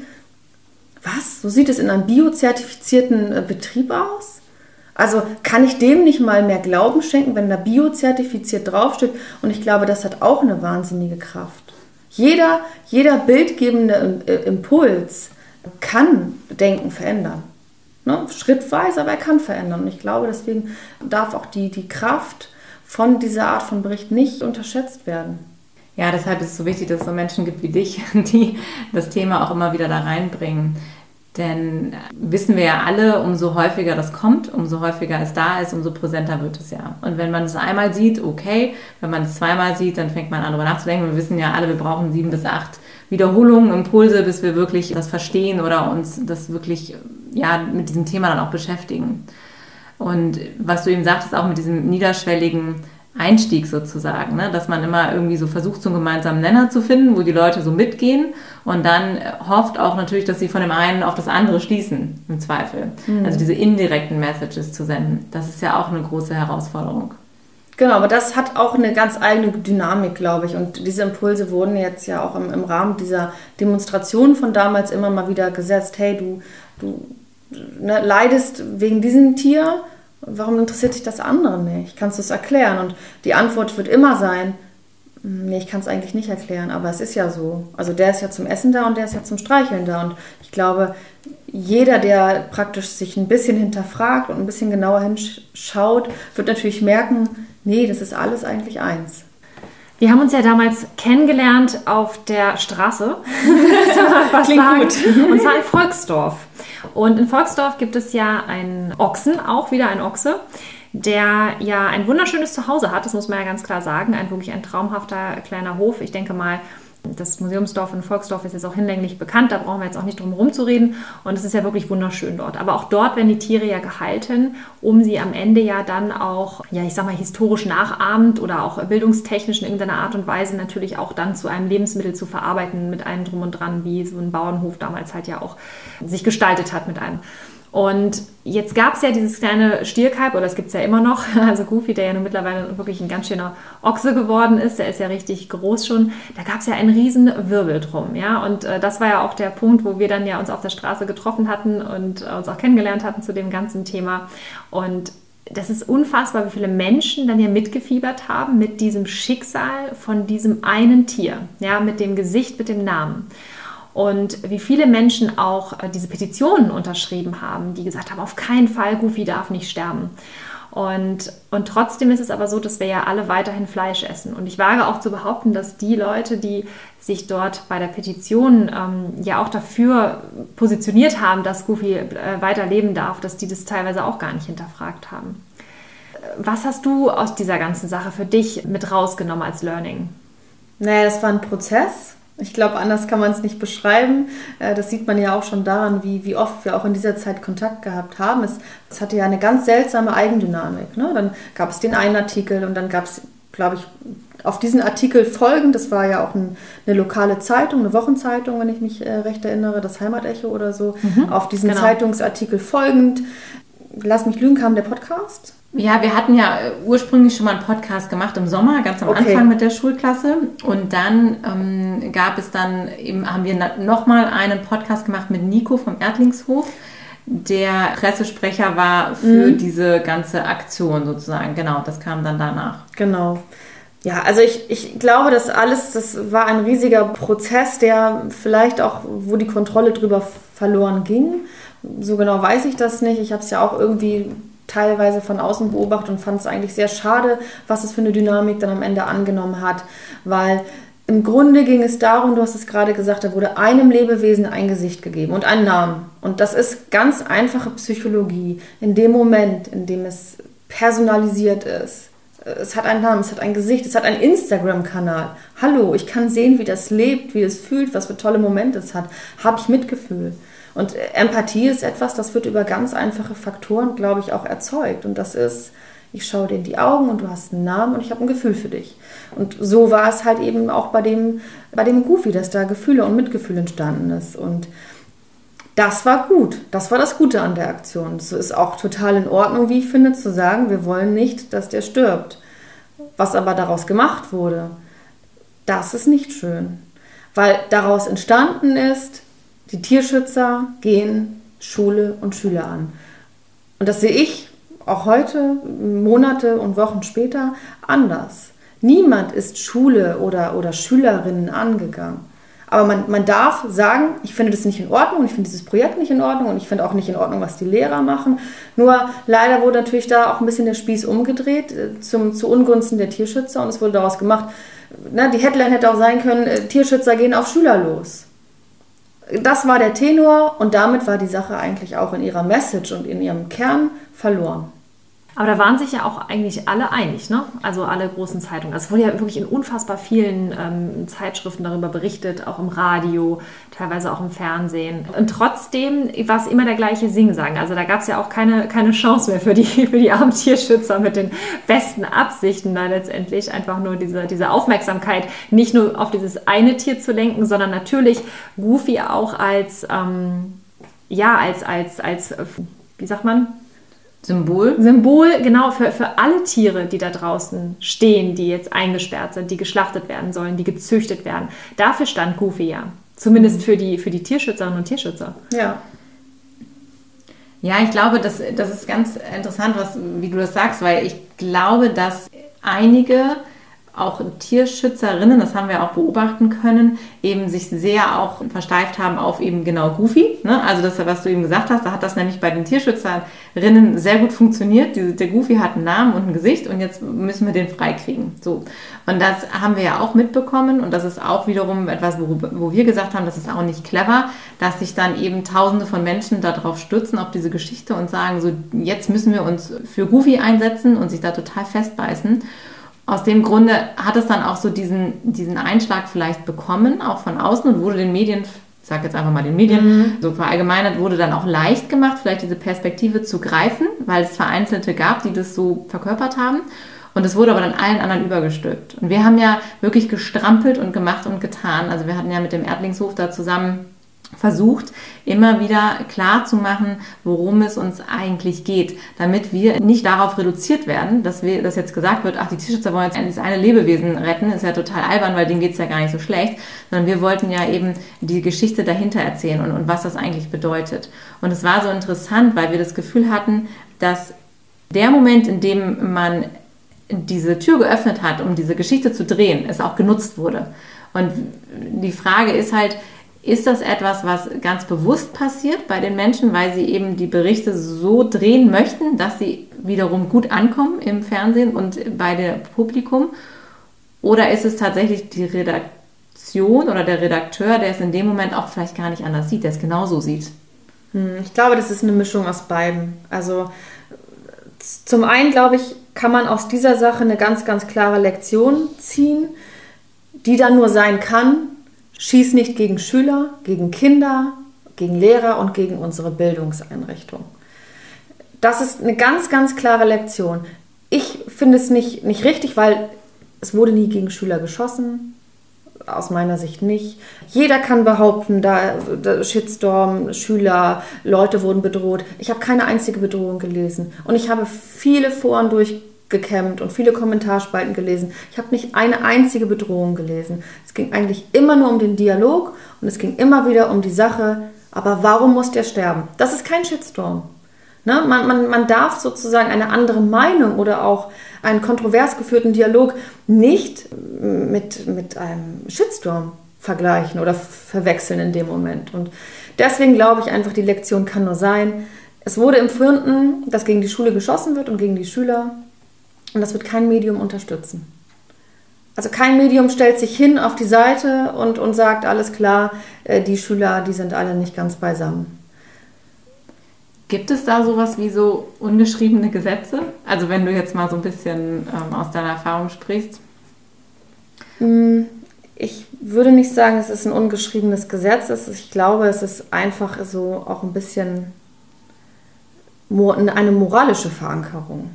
was, so sieht es in einem biozertifizierten äh, Betrieb aus? Also kann ich dem nicht mal mehr Glauben schenken, wenn da biozertifiziert draufsteht? Und ich glaube, das hat auch eine wahnsinnige Kraft. Jeder, jeder bildgebende äh, Impuls, kann Denken verändern. Ne? Schrittweise, aber er kann verändern. Und ich glaube, deswegen darf auch die, die Kraft von dieser Art von Bericht nicht unterschätzt werden. Ja, deshalb ist es so wichtig, dass es so Menschen gibt wie dich, die das Thema auch immer wieder da reinbringen. Denn wissen wir ja alle, umso häufiger das kommt, umso häufiger es da ist, umso präsenter wird es ja. Und wenn man es einmal sieht, okay. Wenn man es zweimal sieht, dann fängt man an, darüber nachzudenken. Wir wissen ja alle, wir brauchen sieben bis acht Wiederholungen, Impulse, bis wir wirklich das verstehen oder uns das wirklich ja, mit diesem Thema dann auch beschäftigen. Und was du eben sagtest, auch mit diesem niederschwelligen Einstieg sozusagen, ne? dass man immer irgendwie so versucht, so einen gemeinsamen Nenner zu finden, wo die Leute so mitgehen und dann hofft auch natürlich, dass sie von dem einen auf das andere schließen, im Zweifel. Mhm. Also diese indirekten Messages zu senden, das ist ja auch eine große Herausforderung. Genau, aber das hat auch eine ganz eigene Dynamik, glaube ich. Und diese Impulse wurden jetzt ja auch im, im Rahmen dieser Demonstration von damals immer mal wieder gesetzt. Hey, du, du ne, leidest wegen diesem Tier, warum interessiert dich das andere nicht? Kannst du es erklären? Und die Antwort wird immer sein, hm, nee, ich kann es eigentlich nicht erklären, aber es ist ja so. Also der ist ja zum Essen da und der ist ja zum Streicheln da. Und ich glaube, jeder, der praktisch sich ein bisschen hinterfragt und ein bisschen genauer hinschaut, wird natürlich merken, Nee, das ist alles eigentlich eins. Wir haben uns ja damals kennengelernt auf der Straße. was Klingt sagen. gut. Und zwar in Volksdorf. Und in Volksdorf gibt es ja einen Ochsen, auch wieder ein Ochse, der ja ein wunderschönes Zuhause hat, das muss man ja ganz klar sagen. Ein wirklich ein traumhafter kleiner Hof. Ich denke mal, das Museumsdorf in Volksdorf ist jetzt auch hinlänglich bekannt, da brauchen wir jetzt auch nicht drum herum zu reden. Und es ist ja wirklich wunderschön dort. Aber auch dort werden die Tiere ja gehalten, um sie am Ende ja dann auch, ja, ich sag mal, historisch nachahmend oder auch bildungstechnisch in irgendeiner Art und Weise natürlich auch dann zu einem Lebensmittel zu verarbeiten mit allem drum und dran, wie so ein Bauernhof damals halt ja auch sich gestaltet hat mit einem. Und jetzt gab es ja dieses kleine Stierkalb, oder es gibt es ja immer noch, also Goofy, der ja nun mittlerweile wirklich ein ganz schöner Ochse geworden ist, der ist ja richtig groß schon. Da gab es ja einen riesen Wirbel drum, ja. Und äh, das war ja auch der Punkt, wo wir dann ja uns auf der Straße getroffen hatten und äh, uns auch kennengelernt hatten zu dem ganzen Thema. Und das ist unfassbar, wie viele Menschen dann hier mitgefiebert haben mit diesem Schicksal von diesem einen Tier, ja, mit dem Gesicht, mit dem Namen. Und wie viele Menschen auch äh, diese Petitionen unterschrieben haben, die gesagt haben, auf keinen Fall, Goofy darf nicht sterben. Und, und trotzdem ist es aber so, dass wir ja alle weiterhin Fleisch essen. Und ich wage auch zu behaupten, dass die Leute, die sich dort bei der Petition ähm, ja auch dafür positioniert haben, dass Goofy äh, weiterleben darf, dass die das teilweise auch gar nicht hinterfragt haben. Was hast du aus dieser ganzen Sache für dich mit rausgenommen als Learning? Naja, das war ein Prozess. Ich glaube, anders kann man es nicht beschreiben. Äh, das sieht man ja auch schon daran, wie, wie oft wir auch in dieser Zeit Kontakt gehabt haben. Es, es hatte ja eine ganz seltsame Eigendynamik. Ne? Dann gab es den einen Artikel und dann gab es, glaube ich, auf diesen Artikel folgend, das war ja auch ein, eine lokale Zeitung, eine Wochenzeitung, wenn ich mich äh, recht erinnere, das Heimatecho oder so, mhm, auf diesen genau. Zeitungsartikel folgend, lass mich lügen, kam der Podcast ja, wir hatten ja ursprünglich schon mal einen Podcast gemacht im Sommer, ganz am okay. Anfang mit der Schulklasse. Und dann ähm, gab es dann eben, haben wir nochmal einen Podcast gemacht mit Nico vom Erdlingshof, der Pressesprecher war für mhm. diese ganze Aktion sozusagen. Genau, das kam dann danach. Genau. Ja, also ich, ich glaube, dass alles, das war ein riesiger Prozess, der vielleicht auch, wo die Kontrolle drüber verloren ging. So genau weiß ich das nicht. Ich habe es ja auch irgendwie teilweise von außen beobachtet und fand es eigentlich sehr schade, was es für eine Dynamik dann am Ende angenommen hat, weil im Grunde ging es darum, du hast es gerade gesagt, da wurde einem Lebewesen ein Gesicht gegeben und einen Namen. Und das ist ganz einfache Psychologie. In dem Moment, in dem es personalisiert ist, es hat einen Namen, es hat ein Gesicht, es hat einen Instagram-Kanal. Hallo, ich kann sehen, wie das lebt, wie es fühlt, was für tolle Momente es hat. Habe ich Mitgefühl. Und Empathie ist etwas, das wird über ganz einfache Faktoren, glaube ich, auch erzeugt. Und das ist, ich schaue dir in die Augen und du hast einen Namen und ich habe ein Gefühl für dich. Und so war es halt eben auch bei dem, bei dem Goofy, dass da Gefühle und Mitgefühl entstanden ist. Und das war gut. Das war das Gute an der Aktion. Es ist auch total in Ordnung, wie ich finde, zu sagen, wir wollen nicht, dass der stirbt. Was aber daraus gemacht wurde, das ist nicht schön. Weil daraus entstanden ist, die Tierschützer gehen Schule und Schüler an. Und das sehe ich auch heute, Monate und Wochen später, anders. Niemand ist Schule oder, oder Schülerinnen angegangen. Aber man, man darf sagen, ich finde das nicht in Ordnung und ich finde dieses Projekt nicht in Ordnung und ich finde auch nicht in Ordnung, was die Lehrer machen. Nur leider wurde natürlich da auch ein bisschen der Spieß umgedreht äh, zum, zu Ungunsten der Tierschützer und es wurde daraus gemacht, na, die Headline hätte auch sein können, äh, Tierschützer gehen auf Schüler los das war der Tenor und damit war die Sache eigentlich auch in ihrer Message und in ihrem Kern verloren. Aber da waren sich ja auch eigentlich alle einig, ne? Also alle großen Zeitungen. Also es wurde ja wirklich in unfassbar vielen ähm, Zeitschriften darüber berichtet, auch im Radio, teilweise auch im Fernsehen. Und trotzdem war es immer der gleiche Singsang. Also da gab es ja auch keine, keine Chance mehr für die, für die armen Tierschützer mit den besten Absichten da letztendlich. Einfach nur diese, diese Aufmerksamkeit nicht nur auf dieses eine Tier zu lenken, sondern natürlich Goofy auch als, ähm, ja, als, als, als, wie sagt man, Symbol? Symbol, genau, für, für alle Tiere, die da draußen stehen, die jetzt eingesperrt sind, die geschlachtet werden sollen, die gezüchtet werden. Dafür stand Goofy ja. Zumindest mhm. für die, für die Tierschützerinnen und Tierschützer. Ja. Ja, ich glaube, das, das ist ganz interessant, was, wie du das sagst, weil ich glaube, dass einige auch Tierschützerinnen, das haben wir auch beobachten können, eben sich sehr auch versteift haben auf eben genau Goofy. Ne? Also das, was du eben gesagt hast, da hat das nämlich bei den Tierschützerinnen sehr gut funktioniert. Die, der Goofy hat einen Namen und ein Gesicht und jetzt müssen wir den freikriegen. So. Und das haben wir ja auch mitbekommen und das ist auch wiederum etwas, wo, wo wir gesagt haben, das ist auch nicht clever, dass sich dann eben tausende von Menschen darauf stützen, auf diese Geschichte und sagen, so jetzt müssen wir uns für Goofy einsetzen und sich da total festbeißen aus dem Grunde hat es dann auch so diesen, diesen Einschlag vielleicht bekommen, auch von außen und wurde den Medien, ich sage jetzt einfach mal den Medien, mhm. so verallgemeinert, wurde dann auch leicht gemacht, vielleicht diese Perspektive zu greifen, weil es Vereinzelte gab, die das so verkörpert haben. Und es wurde aber dann allen anderen übergestülpt. Und wir haben ja wirklich gestrampelt und gemacht und getan. Also wir hatten ja mit dem Erdlingshof da zusammen versucht, immer wieder klar zu machen, worum es uns eigentlich geht, damit wir nicht darauf reduziert werden, dass wir, dass jetzt gesagt wird, ach, die Tierschützer wollen jetzt dieses eine Lebewesen retten, ist ja total albern, weil denen geht's ja gar nicht so schlecht, sondern wir wollten ja eben die Geschichte dahinter erzählen und, und was das eigentlich bedeutet. Und es war so interessant, weil wir das Gefühl hatten, dass Der Moment, in dem man diese Tür geöffnet hat, um diese Geschichte zu drehen, es auch genutzt wurde. Und die Frage ist halt, ist das etwas, was ganz bewusst passiert bei den Menschen, weil sie eben die Berichte so drehen möchten, dass sie wiederum gut ankommen im Fernsehen und bei dem Publikum? Oder ist es tatsächlich die Redaktion oder der Redakteur, der es in dem Moment auch vielleicht gar nicht anders sieht, der es genauso sieht? Hm, ich glaube, das ist eine Mischung aus beiden. Also zum einen, glaube ich, kann man aus dieser Sache eine ganz, ganz klare Lektion ziehen, die dann nur sein kann, schieß nicht gegen Schüler, gegen Kinder, gegen Lehrer und gegen unsere Bildungseinrichtung. Das ist eine ganz, ganz klare Lektion. Ich finde es nicht, nicht richtig, weil es wurde nie gegen Schüler geschossen. Aus meiner Sicht nicht. Jeder kann behaupten, da, da Shitstorm, Schüler, Leute wurden bedroht. Ich habe keine einzige Bedrohung gelesen. Und ich habe viele Foren durchgekämmt und viele Kommentarspalten gelesen. Ich habe nicht eine einzige Bedrohung gelesen. Es ging eigentlich immer nur um den Dialog und es ging immer wieder um die Sache, aber warum muss der sterben? Das ist kein Shitstorm. Ne? Man, man, man darf sozusagen eine andere Meinung oder auch einen kontrovers geführten Dialog nicht mit, mit einem Shitstorm vergleichen oder verwechseln in dem Moment. Und deswegen glaube ich einfach, die Lektion kann nur sein, es wurde empfunden, dass gegen die Schule geschossen wird und gegen die Schüler. Und das wird kein Medium unterstützen. Also kein Medium stellt sich hin auf die Seite und, und sagt, alles klar, äh, die Schüler, die sind alle nicht ganz beisammen. Gibt es da sowas wie so ungeschriebene Gesetze? Also wenn du jetzt mal so ein bisschen ähm, aus deiner Erfahrung sprichst. Mm, ich würde nicht sagen, es ist ein ungeschriebenes Gesetz. Ich glaube, es ist einfach so auch ein bisschen eine moralische Verankerung.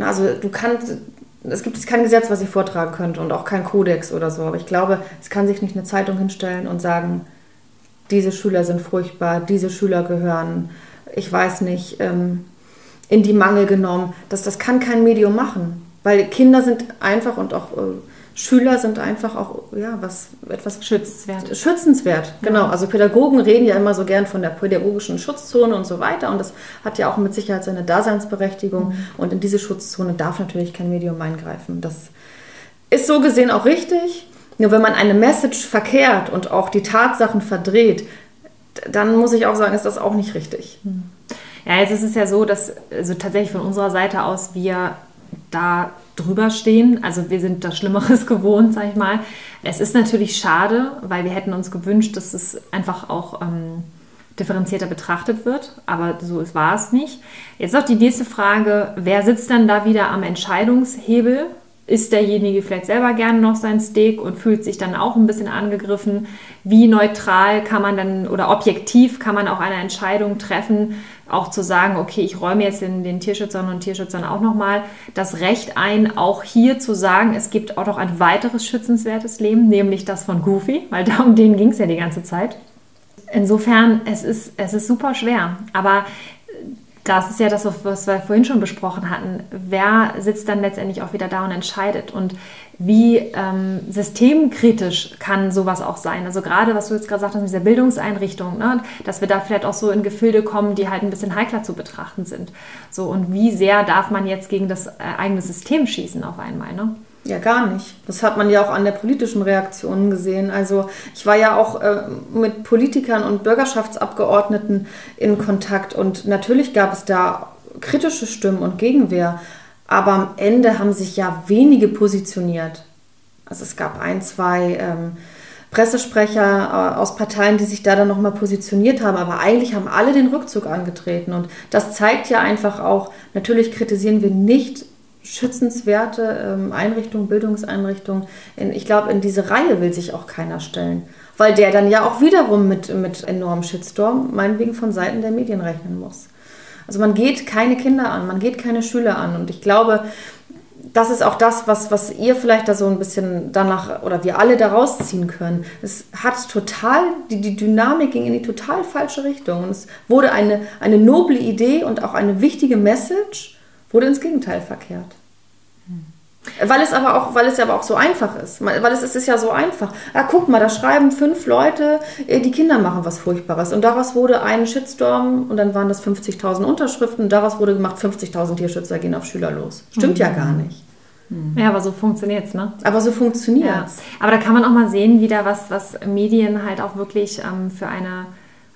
Also du kannst, es gibt kein Gesetz, was ich vortragen könnte und auch kein Kodex oder so. Aber ich glaube, es kann sich nicht eine Zeitung hinstellen und sagen, diese Schüler sind furchtbar, diese Schüler gehören ich weiß nicht, ähm, in die Mangel genommen. Das, das kann kein Medium machen, weil Kinder sind einfach und auch äh, Schüler sind einfach auch ja, was, etwas schützenswert. Schützenswert, genau. Also Pädagogen reden ja immer so gern von der pädagogischen Schutzzone und so weiter und das hat ja auch mit Sicherheit seine Daseinsberechtigung mhm. und in diese Schutzzone darf natürlich kein Medium eingreifen. Das ist so gesehen auch richtig. Nur wenn man eine Message verkehrt und auch die Tatsachen verdreht, dann muss ich auch sagen, ist das auch nicht richtig. Ja, jetzt ist es ja so, dass also tatsächlich von unserer Seite aus wir da drüber stehen. Also wir sind das Schlimmeres gewohnt, sag ich mal. Es ist natürlich schade, weil wir hätten uns gewünscht, dass es einfach auch ähm, differenzierter betrachtet wird, aber so war es nicht. Jetzt noch die nächste Frage, wer sitzt dann da wieder am Entscheidungshebel? Isst derjenige vielleicht selber gerne noch sein Steak und fühlt sich dann auch ein bisschen angegriffen. Wie neutral kann man dann oder objektiv kann man auch eine Entscheidung treffen, auch zu sagen, okay, ich räume jetzt den, den Tierschützern und Tierschützern auch nochmal das Recht ein, auch hier zu sagen, es gibt auch noch ein weiteres schützenswertes Leben, nämlich das von Goofy, weil darum den ging es ja die ganze Zeit. Insofern, es ist, es ist super schwer. Aber das ist ja das, was wir vorhin schon besprochen hatten. Wer sitzt dann letztendlich auch wieder da und entscheidet? Und wie ähm, systemkritisch kann sowas auch sein? Also gerade, was du jetzt gerade gesagt hast, mit dieser Bildungseinrichtung, ne? dass wir da vielleicht auch so in Gefilde kommen, die halt ein bisschen heikler zu betrachten sind. So, und wie sehr darf man jetzt gegen das äh, eigene System schießen auf einmal? Ne? Ja, gar nicht. Das hat man ja auch an der politischen Reaktion gesehen. Also ich war ja auch äh, mit Politikern und Bürgerschaftsabgeordneten in Kontakt und natürlich gab es da kritische Stimmen und Gegenwehr. Aber am Ende haben sich ja wenige positioniert. Also es gab ein, zwei ähm, Pressesprecher äh, aus Parteien, die sich da dann nochmal positioniert haben. Aber eigentlich haben alle den Rückzug angetreten. Und das zeigt ja einfach auch, natürlich kritisieren wir nicht schützenswerte ähm, Einrichtungen, Bildungseinrichtungen. In, ich glaube, in diese Reihe will sich auch keiner stellen, weil der dann ja auch wiederum mit, mit enormem Shitstorm, meinetwegen von Seiten der Medien rechnen muss. Also man geht keine Kinder an, man geht keine Schüler an. Und ich glaube, das ist auch das, was, was ihr vielleicht da so ein bisschen danach oder wir alle daraus ziehen können. Es hat total, die, die Dynamik ging in die total falsche Richtung. Und es wurde eine, eine noble Idee und auch eine wichtige Message wurde ins Gegenteil verkehrt. Weil es aber auch, weil es aber auch so einfach ist. Weil es, es ist ja so einfach. Ah, guck mal, da schreiben fünf Leute, äh, die Kinder machen was Furchtbares. Und daraus wurde ein Shitstorm und dann waren das 50.000 Unterschriften und daraus wurde gemacht, 50.000 Tierschützer gehen auf Schüler los. Stimmt mhm. ja gar nicht. Ja, aber so funktioniert es, ne? Aber so funktioniert ja. Aber da kann man auch mal sehen, wieder was, was Medien halt auch wirklich ähm, für eine,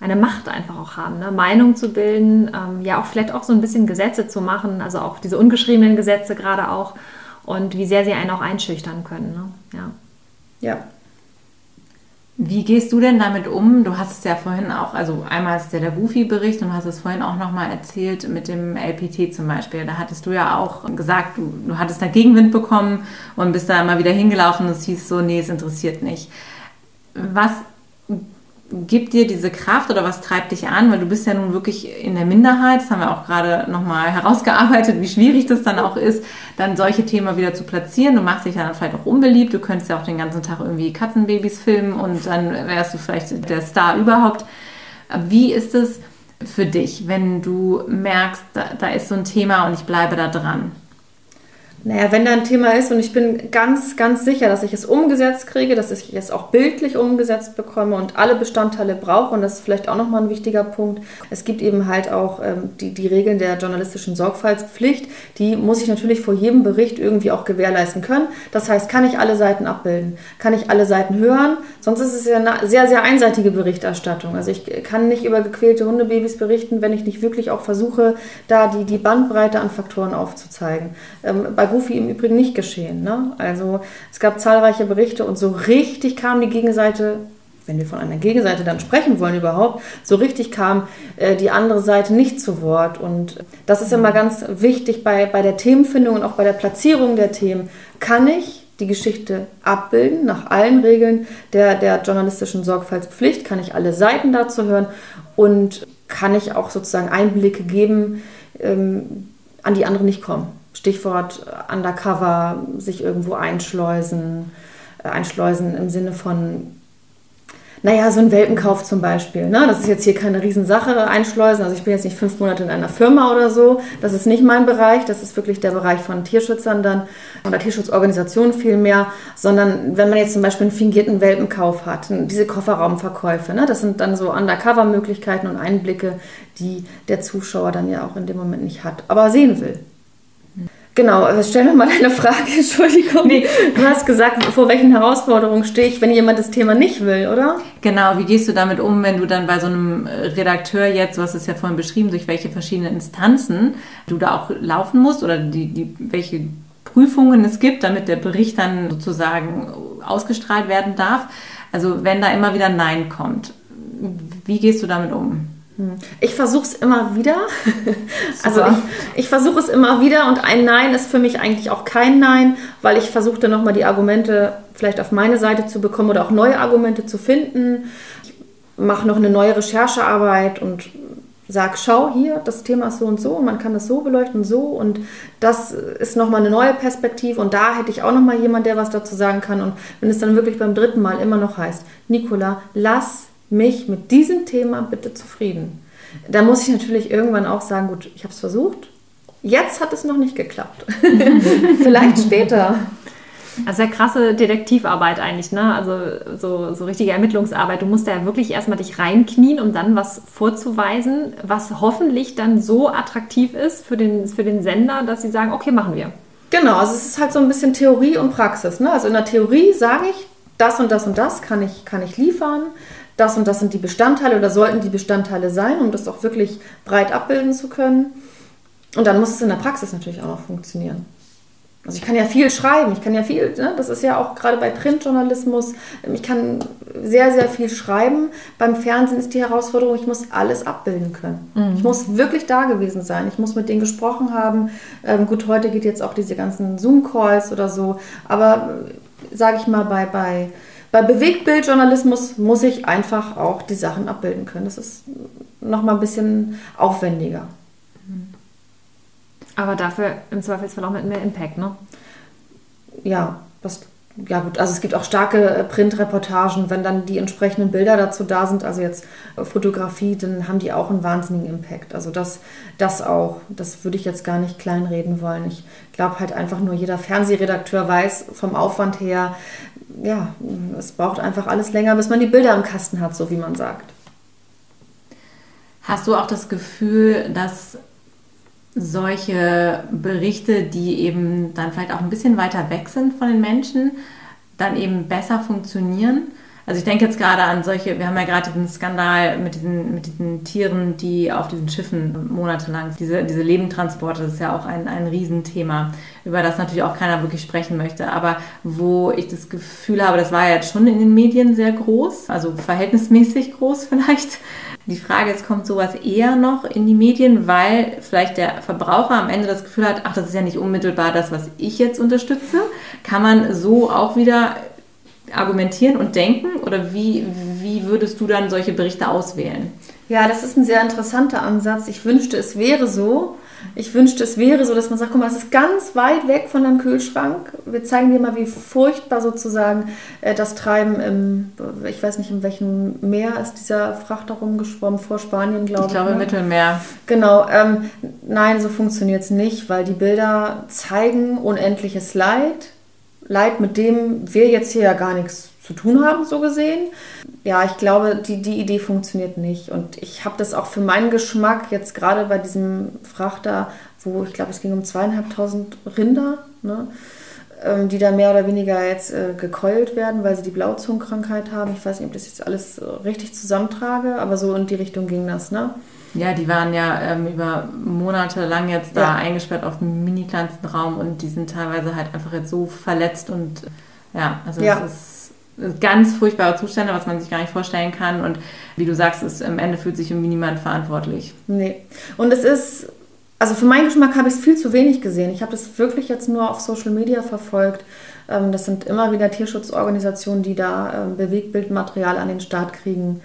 eine Macht einfach auch haben. Ne? Meinung zu bilden, ähm, ja auch vielleicht auch so ein bisschen Gesetze zu machen, also auch diese ungeschriebenen Gesetze gerade auch und wie sehr sie einen auch einschüchtern können. Ne? Ja. ja. Wie gehst du denn damit um? Du hast es ja vorhin auch, also einmal ist der, der Goofy-Bericht und du hast es vorhin auch nochmal erzählt mit dem LPT zum Beispiel. Da hattest du ja auch gesagt, du, du hattest da Gegenwind bekommen und bist da immer wieder hingelaufen und es hieß so, nee, es interessiert nicht. Was gibt dir diese Kraft oder was treibt dich an? Weil du bist ja nun wirklich in der Minderheit. Das haben wir auch gerade nochmal herausgearbeitet, wie schwierig das dann auch ist, dann solche Themen wieder zu platzieren. Du machst dich dann vielleicht auch unbeliebt. Du könntest ja auch den ganzen Tag irgendwie Katzenbabys filmen und dann wärst du vielleicht der Star überhaupt. Wie ist es für dich, wenn du merkst, da, da ist so ein Thema und ich bleibe da dran? Naja, wenn da ein Thema ist und ich bin ganz, ganz sicher, dass ich es umgesetzt kriege, dass ich es auch bildlich umgesetzt bekomme und alle Bestandteile brauche, und das ist vielleicht auch nochmal ein wichtiger Punkt. Es gibt eben halt auch ähm, die, die Regeln der journalistischen Sorgfaltspflicht, die muss ich natürlich vor jedem Bericht irgendwie auch gewährleisten können. Das heißt, kann ich alle Seiten abbilden? Kann ich alle Seiten hören? Sonst ist es ja eine sehr, sehr einseitige Berichterstattung. Also ich kann nicht über gequälte Hundebabys berichten, wenn ich nicht wirklich auch versuche, da die, die Bandbreite an Faktoren aufzuzeigen. Ähm, bei Goofy im Übrigen nicht geschehen. Ne? Also es gab zahlreiche Berichte und so richtig kam die Gegenseite, wenn wir von einer Gegenseite dann sprechen wollen überhaupt, so richtig kam äh, die andere Seite nicht zu Wort. Und das ist immer ganz wichtig bei, bei der Themenfindung und auch bei der Platzierung der Themen. Kann ich die Geschichte abbilden nach allen Regeln der, der journalistischen Sorgfaltspflicht? Kann ich alle Seiten dazu hören? Und kann ich auch sozusagen Einblicke geben, ähm, an die andere nicht kommen? Stichwort Undercover, sich irgendwo einschleusen, äh, einschleusen im Sinne von, naja, so ein Welpenkauf zum Beispiel. Ne? Das ist jetzt hier keine Riesensache, einschleusen. Also ich bin jetzt nicht fünf Monate in einer Firma oder so. Das ist nicht mein Bereich. Das ist wirklich der Bereich von Tierschützern dann oder Tierschutzorganisationen vielmehr. Sondern wenn man jetzt zum Beispiel einen fingierten Welpenkauf hat, diese Kofferraumverkäufe, ne? das sind dann so Undercover-Möglichkeiten und Einblicke, die der Zuschauer dann ja auch in dem Moment nicht hat, aber sehen will. Genau, also stell mir mal deine Frage, Entschuldigung. Nee. Du hast gesagt, vor welchen Herausforderungen stehe ich, wenn jemand das Thema nicht will, oder? Genau, wie gehst du damit um, wenn du dann bei so einem Redakteur jetzt, du hast es ja vorhin beschrieben, durch welche verschiedenen Instanzen du da auch laufen musst oder die, die, welche Prüfungen es gibt, damit der Bericht dann sozusagen ausgestrahlt werden darf. Also wenn da immer wieder Nein kommt, wie gehst du damit um? Hm. Ich versuche es immer wieder. also ich, ich versuche es immer wieder und ein Nein ist für mich eigentlich auch kein Nein, weil ich versuche dann nochmal die Argumente vielleicht auf meine Seite zu bekommen oder auch neue Argumente zu finden. Ich mache noch eine neue Recherchearbeit und sage, schau hier, das Thema ist so und so, man kann das so beleuchten, so und das ist nochmal eine neue Perspektive und da hätte ich auch nochmal jemand, der was dazu sagen kann und wenn es dann wirklich beim dritten Mal immer noch heißt, Nicola, lass mich mit diesem Thema bitte zufrieden. Da muss ich natürlich irgendwann auch sagen, gut, ich habe es versucht. Jetzt hat es noch nicht geklappt. Vielleicht später. Also sehr krasse Detektivarbeit eigentlich, ne? Also so, so richtige Ermittlungsarbeit. Du musst da ja wirklich erstmal dich reinknien, um dann was vorzuweisen, was hoffentlich dann so attraktiv ist für den, für den Sender, dass sie sagen, okay, machen wir. Genau, also es ist halt so ein bisschen Theorie und Praxis. Ne? Also in der Theorie sage ich, das und das und das kann ich, kann ich liefern das und das sind die Bestandteile oder sollten die Bestandteile sein, um das auch wirklich breit abbilden zu können. Und dann muss es in der Praxis natürlich auch noch funktionieren. Also ich kann ja viel schreiben, ich kann ja viel, ne? das ist ja auch gerade bei Printjournalismus, ich kann sehr, sehr viel schreiben. Beim Fernsehen ist die Herausforderung, ich muss alles abbilden können. Mhm. Ich muss wirklich da gewesen sein, ich muss mit denen gesprochen haben. Ähm, gut, heute geht jetzt auch diese ganzen Zoom-Calls oder so, aber äh, sage ich mal, bei, bei bei Bewegtbildjournalismus muss ich einfach auch die Sachen abbilden können. Das ist nochmal ein bisschen aufwendiger. Aber dafür im Zweifelsfall auch mit mehr Impact, ne? Ja, das ja gut, also es gibt auch starke äh, Printreportagen, wenn dann die entsprechenden Bilder dazu da sind, also jetzt äh, Fotografie, dann haben die auch einen wahnsinnigen Impact. Also das, das auch, das würde ich jetzt gar nicht kleinreden wollen. Ich glaube halt einfach nur, jeder Fernsehredakteur weiß vom Aufwand her, ja, es braucht einfach alles länger, bis man die Bilder im Kasten hat, so wie man sagt. Hast du auch das Gefühl, dass solche Berichte, die eben dann vielleicht auch ein bisschen weiter weg sind von den Menschen, dann eben besser funktionieren. Also ich denke jetzt gerade an solche, wir haben ja gerade diesen Skandal mit diesen, mit diesen Tieren, die auf diesen Schiffen monatelang, diese, diese Lebendtransporte, das ist ja auch ein, ein Riesenthema, über das natürlich auch keiner wirklich sprechen möchte. Aber wo ich das Gefühl habe, das war ja jetzt schon in den Medien sehr groß, also verhältnismäßig groß vielleicht, die Frage ist, kommt sowas eher noch in die Medien, weil vielleicht der Verbraucher am Ende das Gefühl hat, ach, das ist ja nicht unmittelbar das, was ich jetzt unterstütze. Kann man so auch wieder argumentieren und denken? Oder wie, wie würdest du dann solche Berichte auswählen? Ja, das ist ein sehr interessanter Ansatz. Ich wünschte, es wäre so. Ich wünschte, es wäre so, dass man sagt, guck mal, es ist ganz weit weg von deinem Kühlschrank. Wir zeigen dir mal, wie furchtbar sozusagen äh, das Treiben im, ich weiß nicht, in welchem Meer ist dieser Frachter rumgeschwommen, vor Spanien, glaube ich. Ich glaube, ne? Mittelmeer. Genau. Ähm, nein, so funktioniert es nicht, weil die Bilder zeigen unendliches Leid. Leid, mit dem wir jetzt hier ja gar nichts zu tun haben, so gesehen. Ja, ich glaube, die, die Idee funktioniert nicht. Und ich habe das auch für meinen Geschmack jetzt gerade bei diesem Frachter, wo ich glaube, es ging um zweieinhalbtausend Rinder, ne, ähm, die da mehr oder weniger jetzt äh, gekeult werden, weil sie die Blauzungenkrankheit haben. Ich weiß nicht, ob ich das jetzt alles richtig zusammentrage, aber so in die Richtung ging das. Ne? Ja, die waren ja ähm, über Monate lang jetzt da ja. eingesperrt auf einem mini kleinsten Raum und die sind teilweise halt einfach jetzt so verletzt und ja, also ja. es ist ganz furchtbare Zustände, was man sich gar nicht vorstellen kann. Und wie du sagst, ist, am Ende fühlt sich irgendwie niemand verantwortlich. Nee. Und es ist, also für meinen Geschmack habe ich es viel zu wenig gesehen. Ich habe das wirklich jetzt nur auf Social Media verfolgt. Ähm, das sind immer wieder Tierschutzorganisationen, die da ähm, Bewegtbildmaterial an den Start kriegen.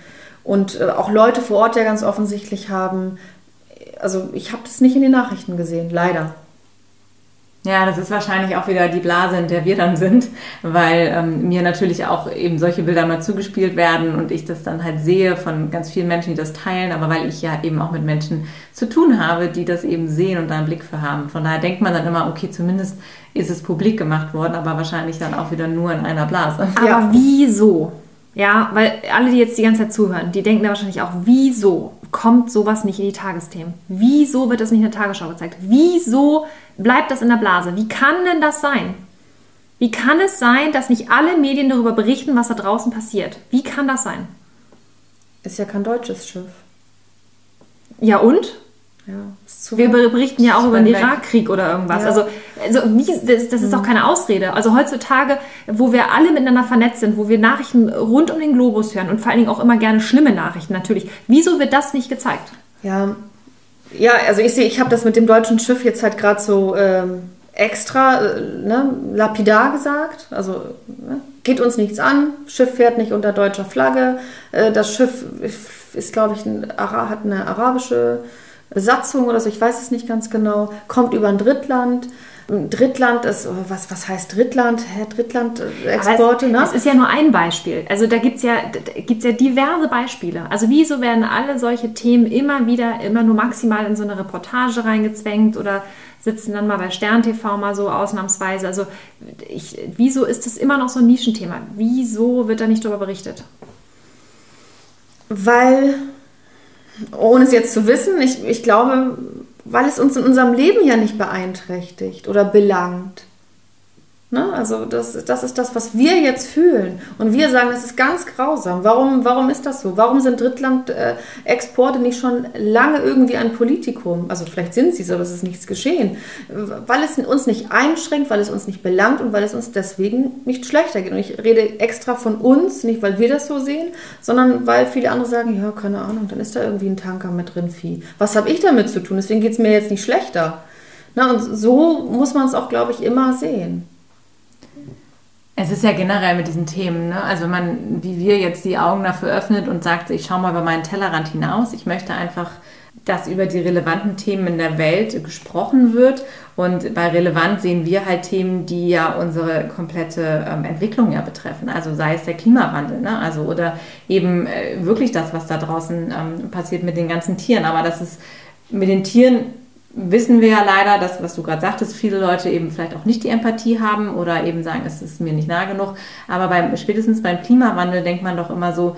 Und äh, auch Leute vor Ort ja ganz offensichtlich haben. Also ich habe das nicht in den Nachrichten gesehen, leider. Ja, das ist wahrscheinlich auch wieder die Blase, in der wir dann sind, weil ähm, mir natürlich auch eben solche Bilder mal zugespielt werden und ich das dann halt sehe von ganz vielen Menschen, die das teilen, aber weil ich ja eben auch mit Menschen zu tun habe, die das eben sehen und da einen Blick für haben. Von daher denkt man dann immer, okay, zumindest ist es publik gemacht worden, aber wahrscheinlich dann auch wieder nur in einer Blase. Aber ja. wieso? Ja, weil alle, die jetzt die ganze Zeit zuhören, die denken da wahrscheinlich auch, wieso kommt sowas nicht in die Tagesthemen? Wieso wird das nicht in der Tagesschau gezeigt? Wieso bleibt das in der Blase? Wie kann denn das sein? Wie kann es sein, dass nicht alle Medien darüber berichten, was da draußen passiert? Wie kann das sein? Ist ja kein deutsches Schiff. Ja und? Ja, wir berichten ja auch über den Irakkrieg oder irgendwas. Ja. Also, also wie, das, das ist doch mhm. keine Ausrede. Also heutzutage, wo wir alle miteinander vernetzt sind, wo wir Nachrichten rund um den Globus hören und vor allen Dingen auch immer gerne schlimme Nachrichten natürlich, wieso wird das nicht gezeigt? Ja, ja also ich sehe, ich habe das mit dem deutschen Schiff jetzt halt gerade so ähm, extra äh, ne, lapidar gesagt. Also ne, geht uns nichts an, Schiff fährt nicht unter deutscher Flagge. Äh, das Schiff ist, glaube ich, ein, hat eine arabische Besatzung oder so, ich weiß es nicht ganz genau, kommt über ein Drittland. Drittland ist, oh, was, was heißt Drittland? Drittland-Exporte, äh, ne? Es ist ja nur ein Beispiel. Also da gibt es ja, gibt's ja diverse Beispiele. Also wieso werden alle solche Themen immer wieder, immer nur maximal in so eine Reportage reingezwängt oder sitzen dann mal bei Stern TV mal so ausnahmsweise. Also ich, wieso ist das immer noch so ein Nischenthema? Wieso wird da nicht darüber berichtet? Weil ohne es jetzt zu wissen, ich, ich glaube, weil es uns in unserem Leben ja nicht beeinträchtigt oder belangt. Ne? Also das, das ist das, was wir jetzt fühlen. Und wir sagen, das ist ganz grausam. Warum, warum ist das so? Warum sind Drittland-Exporte nicht schon lange irgendwie ein Politikum? Also vielleicht sind sie es, aber es ist nichts geschehen. Weil es uns nicht einschränkt, weil es uns nicht belangt und weil es uns deswegen nicht schlechter geht. Und ich rede extra von uns, nicht weil wir das so sehen, sondern weil viele andere sagen, ja, keine Ahnung, dann ist da irgendwie ein Tanker mit drin, Vieh. Was habe ich damit zu tun? Deswegen geht es mir jetzt nicht schlechter. Na, und so muss man es auch, glaube ich, immer sehen. Es ist ja generell mit diesen Themen, ne? also wenn man, wie wir jetzt die Augen dafür öffnet und sagt, ich schaue mal über meinen Tellerrand hinaus, ich möchte einfach dass über die relevanten Themen in der Welt gesprochen wird. Und bei relevant sehen wir halt Themen, die ja unsere komplette ähm, Entwicklung ja betreffen. Also sei es der Klimawandel, ne? also oder eben äh, wirklich das, was da draußen ähm, passiert mit den ganzen Tieren. Aber das ist mit den Tieren wissen wir ja leider, dass, was du gerade sagtest, viele Leute eben vielleicht auch nicht die Empathie haben oder eben sagen, es ist mir nicht nah genug. Aber beim, spätestens beim Klimawandel denkt man doch immer so,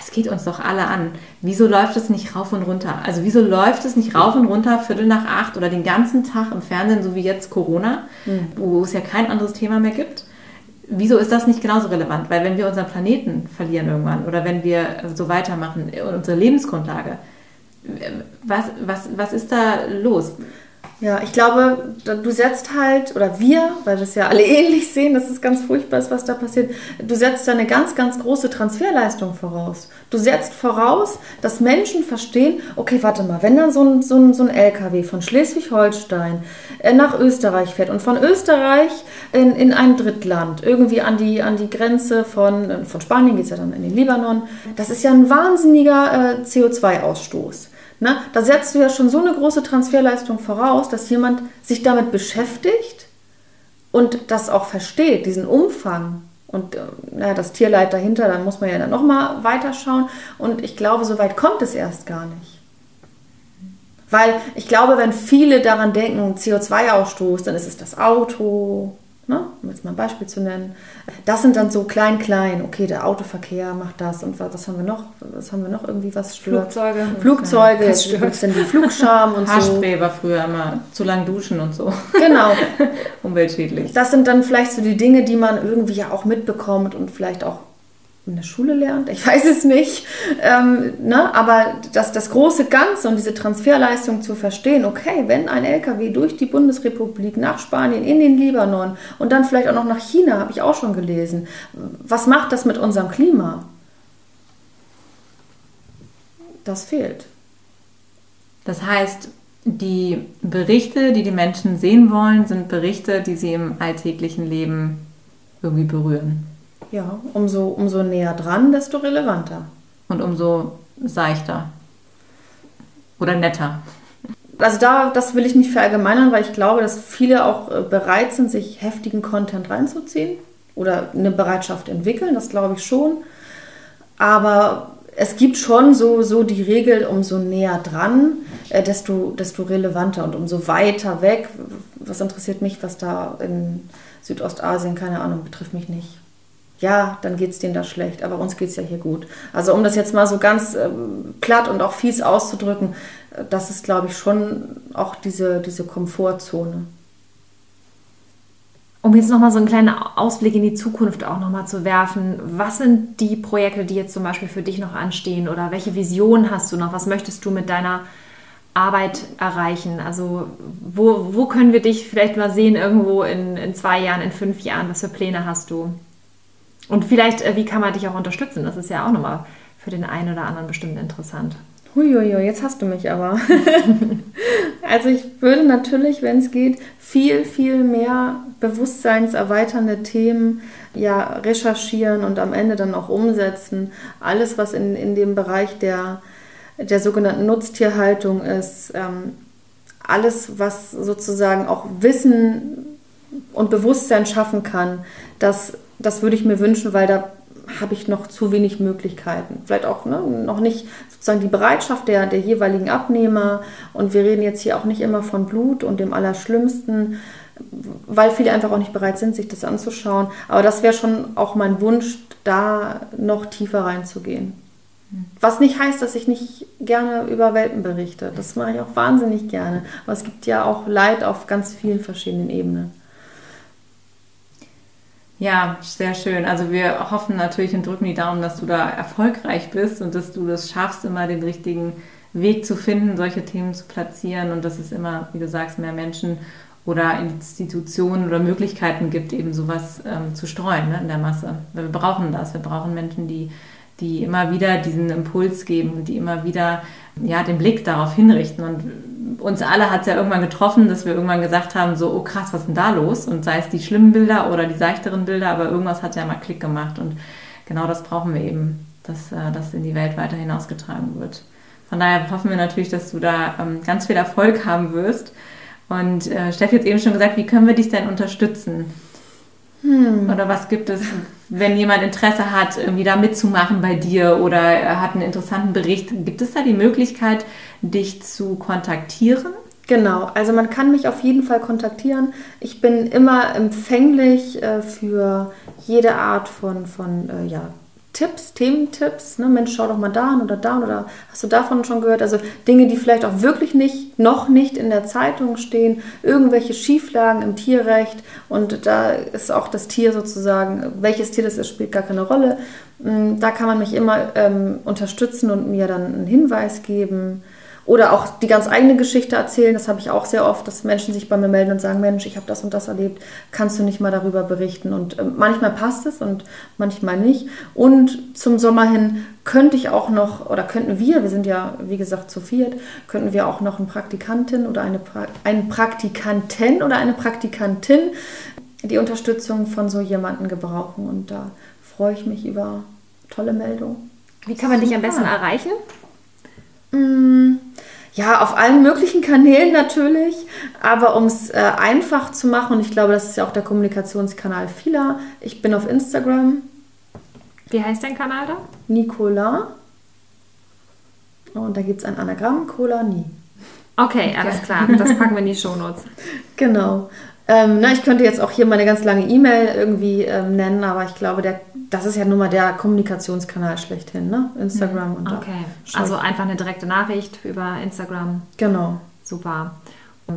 es geht uns doch alle an. Wieso läuft es nicht rauf und runter? Also wieso läuft es nicht rauf und runter, Viertel nach acht oder den ganzen Tag im Fernsehen, so wie jetzt Corona, mhm. wo es ja kein anderes Thema mehr gibt? Wieso ist das nicht genauso relevant? Weil wenn wir unseren Planeten verlieren irgendwann oder wenn wir so weitermachen, unsere Lebensgrundlage, was, was, was ist da los? Ja, ich glaube, du setzt halt, oder wir, weil es ja alle ähnlich sehen, dass es ganz furchtbar ist, was da passiert, du setzt da eine ganz, ganz große Transferleistung voraus. Du setzt voraus, dass Menschen verstehen, okay, warte mal, wenn dann so ein, so ein, so ein LKW von Schleswig-Holstein äh, nach Österreich fährt und von Österreich in, in ein Drittland, irgendwie an die, an die Grenze von, äh, von Spanien geht es ja dann in den Libanon, das ist ja ein wahnsinniger äh, CO2-Ausstoß. Ne? Da setzt du ja schon so eine große Transferleistung voraus, dass jemand sich damit beschäftigt und das auch versteht, diesen Umfang. Und äh, das Tierleid dahinter, dann muss man ja dann nochmal weiterschauen. Und ich glaube, so weit kommt es erst gar nicht. Weil ich glaube, wenn viele daran denken, CO2-Ausstoß, dann ist es das Auto, ne? um jetzt mal ein Beispiel zu nennen. Das sind dann so klein, klein. Okay, der Autoverkehr macht das und was, was haben wir noch? Was haben wir noch irgendwie was stört? Flugzeuge. Flugzeuge, ja, stört. dann die Flugscham und Haarspray so. war früher immer zu lang duschen und so. Genau. Umweltschädlich. Das sind dann vielleicht so die Dinge, die man irgendwie ja auch mitbekommt und vielleicht auch in der Schule lernt, ich weiß es nicht. Ähm, ne? Aber das, das große Ganze und diese Transferleistung zu verstehen, okay, wenn ein LKW durch die Bundesrepublik nach Spanien, in den Libanon und dann vielleicht auch noch nach China, habe ich auch schon gelesen, was macht das mit unserem Klima? Das fehlt. Das heißt, die Berichte, die die Menschen sehen wollen, sind Berichte, die sie im alltäglichen Leben irgendwie berühren. Ja, umso, umso näher dran, desto relevanter. Und umso seichter. Oder netter. Also da, das will ich nicht verallgemeinern, weil ich glaube, dass viele auch äh, bereit sind, sich heftigen Content reinzuziehen oder eine Bereitschaft entwickeln, das glaube ich schon. Aber es gibt schon so, so die Regel, umso näher dran, äh, desto, desto relevanter und umso weiter weg. Was interessiert mich, was da in Südostasien, keine Ahnung, betrifft mich nicht ja, dann geht es denen da schlecht, aber uns geht es ja hier gut. Also um das jetzt mal so ganz äh, platt und auch fies auszudrücken, äh, das ist, glaube ich, schon auch diese, diese Komfortzone. Um jetzt nochmal so einen kleinen Ausblick in die Zukunft auch nochmal zu werfen, was sind die Projekte, die jetzt zum Beispiel für dich noch anstehen oder welche Vision hast du noch? Was möchtest du mit deiner Arbeit erreichen? Also wo, wo können wir dich vielleicht mal sehen irgendwo in, in zwei Jahren, in fünf Jahren? Was für Pläne hast du? Und vielleicht, äh, wie kann man dich auch unterstützen? Das ist ja auch nochmal für den einen oder anderen bestimmt interessant. Huiuiui, jetzt hast du mich aber. also ich würde natürlich, wenn es geht, viel, viel mehr bewusstseinserweiternde Themen ja recherchieren und am Ende dann auch umsetzen. Alles, was in, in dem Bereich der, der sogenannten Nutztierhaltung ist, ähm, alles, was sozusagen auch Wissen und Bewusstsein schaffen kann, das das würde ich mir wünschen, weil da habe ich noch zu wenig Möglichkeiten. Vielleicht auch ne, noch nicht sozusagen die Bereitschaft der, der jeweiligen Abnehmer. Und wir reden jetzt hier auch nicht immer von Blut und dem Allerschlimmsten, weil viele einfach auch nicht bereit sind, sich das anzuschauen. Aber das wäre schon auch mein Wunsch, da noch tiefer reinzugehen. Was nicht heißt, dass ich nicht gerne über Welpen berichte. Das mache ich auch wahnsinnig gerne. Aber es gibt ja auch Leid auf ganz vielen verschiedenen Ebenen. Ja, sehr schön. Also wir hoffen natürlich und drücken die Daumen, dass du da erfolgreich bist und dass du das schaffst, immer den richtigen Weg zu finden, solche Themen zu platzieren und dass es immer, wie du sagst, mehr Menschen oder Institutionen oder Möglichkeiten gibt, eben sowas ähm, zu streuen ne, in der Masse. Weil wir brauchen das. Wir brauchen Menschen, die, die immer wieder diesen Impuls geben und die immer wieder ja, den Blick darauf hinrichten. Und uns alle hat es ja irgendwann getroffen, dass wir irgendwann gesagt haben, so, oh krass, was ist denn da los? Und sei es die schlimmen Bilder oder die seichteren Bilder, aber irgendwas hat ja mal Klick gemacht. Und genau das brauchen wir eben, dass äh, das in die Welt weiter hinausgetragen wird. Von daher hoffen wir natürlich, dass du da ähm, ganz viel Erfolg haben wirst. Und äh, Steffi hat eben schon gesagt, wie können wir dich denn unterstützen? Hm. Oder was gibt es, wenn jemand Interesse hat, irgendwie da mitzumachen bei dir oder er hat einen interessanten Bericht, gibt es da die Möglichkeit, dich zu kontaktieren? Genau, also man kann mich auf jeden Fall kontaktieren. Ich bin immer empfänglich äh, für jede Art von, von äh, ja, Tipps, Thementipps. Ne? Mensch, schau doch mal da oder da oder hast du davon schon gehört? Also Dinge, die vielleicht auch wirklich nicht, noch nicht in der Zeitung stehen, irgendwelche Schieflagen im Tierrecht und da ist auch das Tier sozusagen, welches Tier das ist, spielt gar keine Rolle. Mm, da kann man mich immer ähm, unterstützen und mir dann einen Hinweis geben. Oder auch die ganz eigene Geschichte erzählen. Das habe ich auch sehr oft, dass Menschen sich bei mir melden und sagen, Mensch, ich habe das und das erlebt, kannst du nicht mal darüber berichten? Und äh, manchmal passt es und manchmal nicht. Und zum Sommer hin könnte ich auch noch, oder könnten wir, wir sind ja wie gesagt zu viert, könnten wir auch noch eine Praktikantin oder eine pra einen Praktikantin oder eine Praktikantin die Unterstützung von so jemandem gebrauchen. Und da freue ich mich über tolle Meldungen. Wie kann man dich am besten erreichen? Mmh. Ja, auf allen möglichen Kanälen natürlich, aber um es äh, einfach zu machen, und ich glaube, das ist ja auch der Kommunikationskanal vieler, ich bin auf Instagram. Wie heißt dein Kanal da? Nicola. Und da gibt es ein Anagramm, Cola Nie. Okay, alles klar. Das packen wir in die Shownotes. Genau. Ähm, na, ich könnte jetzt auch hier meine ganz lange E-Mail irgendwie ähm, nennen, aber ich glaube, der, das ist ja nun mal der Kommunikationskanal schlechthin, ne? Instagram und Okay, also einfach eine direkte Nachricht über Instagram. Genau. Super.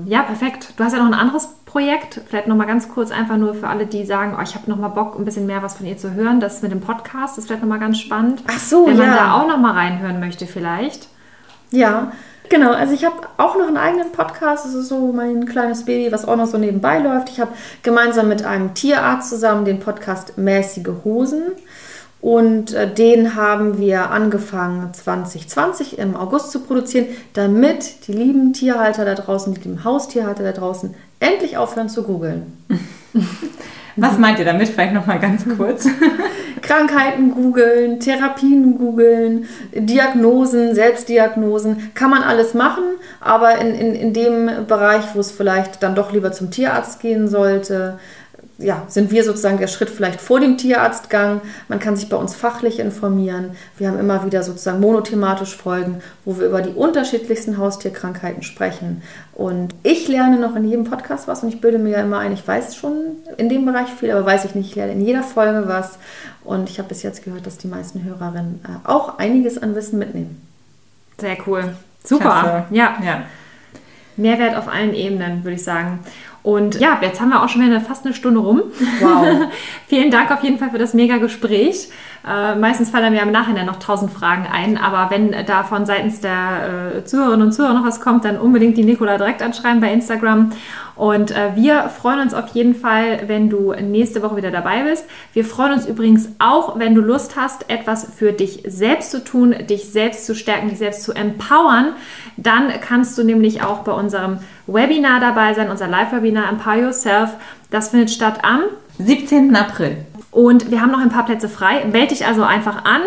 Ja, perfekt. Du hast ja noch ein anderes Projekt, vielleicht noch mal ganz kurz einfach nur für alle, die sagen, oh, ich habe noch mal Bock, ein bisschen mehr was von ihr zu hören. Das mit dem Podcast ist vielleicht noch mal ganz spannend. Ach so, Wenn ja. man da auch noch mal reinhören möchte vielleicht. Ja, Genau, also ich habe auch noch einen eigenen Podcast. Das ist so mein kleines Baby, was auch noch so nebenbei läuft. Ich habe gemeinsam mit einem Tierarzt zusammen den Podcast Mäßige Hosen. Und äh, den haben wir angefangen 2020 im August zu produzieren, damit die lieben Tierhalter da draußen, die lieben Haustierhalter da draußen endlich aufhören zu googeln. Was meint ihr damit? Vielleicht noch mal ganz kurz. Krankheiten googeln, Therapien googeln, Diagnosen, Selbstdiagnosen, kann man alles machen, aber in, in, in dem Bereich, wo es vielleicht dann doch lieber zum Tierarzt gehen sollte, ja, sind wir sozusagen der Schritt vielleicht vor dem Tierarztgang. Man kann sich bei uns fachlich informieren. Wir haben immer wieder sozusagen monothematisch Folgen, wo wir über die unterschiedlichsten Haustierkrankheiten sprechen. Und ich lerne noch in jedem Podcast was und ich bilde mir ja immer ein, ich weiß schon in dem Bereich viel, aber weiß ich nicht, ich lerne in jeder Folge was. Und ich habe bis jetzt gehört, dass die meisten Hörerinnen äh, auch einiges an Wissen mitnehmen. Sehr cool. Super. Klasse. Ja. ja. Mehrwert auf allen Ebenen, würde ich sagen. Und ja, jetzt haben wir auch schon wieder fast eine Stunde rum. Wow. Vielen Dank auf jeden Fall für das mega Gespräch. Äh, meistens fallen mir im Nachhinein noch tausend Fragen ein, aber wenn da von seitens der äh, Zuhörerinnen und Zuhörer noch was kommt, dann unbedingt die Nicola direkt anschreiben bei Instagram. Und äh, wir freuen uns auf jeden Fall, wenn du nächste Woche wieder dabei bist. Wir freuen uns übrigens auch, wenn du Lust hast, etwas für dich selbst zu tun, dich selbst zu stärken, dich selbst zu empowern. Dann kannst du nämlich auch bei unserem Webinar dabei sein, unser Live-Webinar Empower Yourself. Das findet statt am 17. April. Und wir haben noch ein paar Plätze frei. Melde dich also einfach an.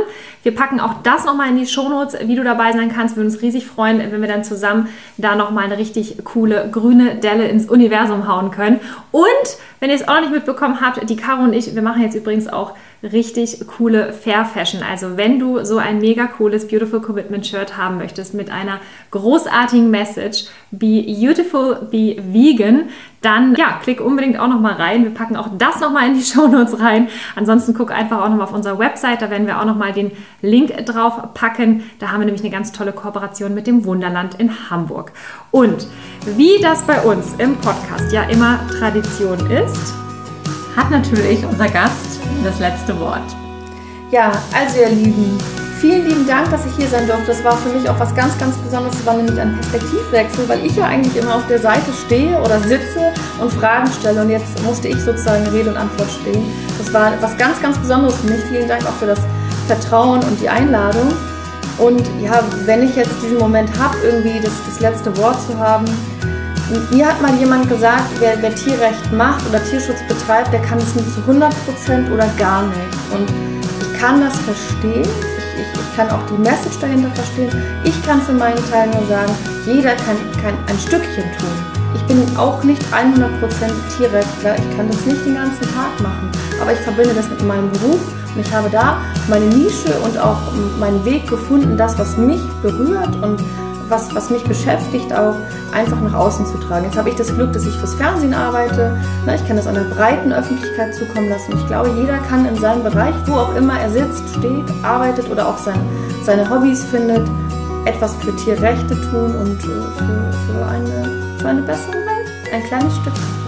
Wir packen auch das nochmal in die Shownotes, wie du dabei sein kannst. Wir würden uns riesig freuen, wenn wir dann zusammen da nochmal eine richtig coole grüne Delle ins Universum hauen können. Und wenn ihr es auch noch nicht mitbekommen habt, die Caro und ich, wir machen jetzt übrigens auch richtig coole Fair Fashion. Also wenn du so ein mega cooles Beautiful Commitment Shirt haben möchtest mit einer großartigen Message, Be Beautiful, Be Vegan, dann ja, klick unbedingt auch noch mal rein. Wir packen auch das noch mal in die Show Notes rein. Ansonsten guck einfach auch noch mal auf unserer Website, da werden wir auch noch mal den Link drauf packen. Da haben wir nämlich eine ganz tolle Kooperation mit dem Wunderland in Hamburg. Und wie das bei uns im Podcast ja immer Tradition ist, hat natürlich unser Gast das letzte Wort. Ja, also ihr Lieben, vielen lieben Dank, dass ich hier sein durfte. Das war für mich auch was ganz, ganz Besonderes. Es war nämlich ein Perspektivwechsel, weil ich ja eigentlich immer auf der Seite stehe oder sitze und Fragen stelle. Und jetzt musste ich sozusagen Rede und Antwort stehen. Das war was ganz, ganz Besonderes für mich. Vielen Dank auch für das Vertrauen und die Einladung. Und ja, wenn ich jetzt diesen Moment habe, irgendwie das, das letzte Wort zu haben, mir hat mal jemand gesagt, wer, wer, Tierrecht macht oder Tierschutz betreibt, der kann es nicht zu 100% oder gar nicht. Und ich kann das verstehen. Ich, ich, ich kann auch die Message dahinter verstehen. Ich kann für meinen Teil nur sagen, jeder kann, kann ein Stückchen tun. Ich bin auch nicht 100% Tierrechtler, ich kann das nicht den ganzen Tag machen, aber ich verbinde das mit meinem Beruf und ich habe da meine Nische und auch meinen Weg gefunden, das, was mich berührt und was, was mich beschäftigt, auch einfach nach außen zu tragen. Jetzt habe ich das Glück, dass ich fürs Fernsehen arbeite. Ich kann das einer breiten Öffentlichkeit zukommen lassen. Ich glaube, jeder kann in seinem Bereich, wo auch immer er sitzt, steht, arbeitet oder auch sein, seine Hobbys findet, etwas für Tierrechte tun und äh, für, für, eine, für eine bessere Welt. Ein kleines Stück.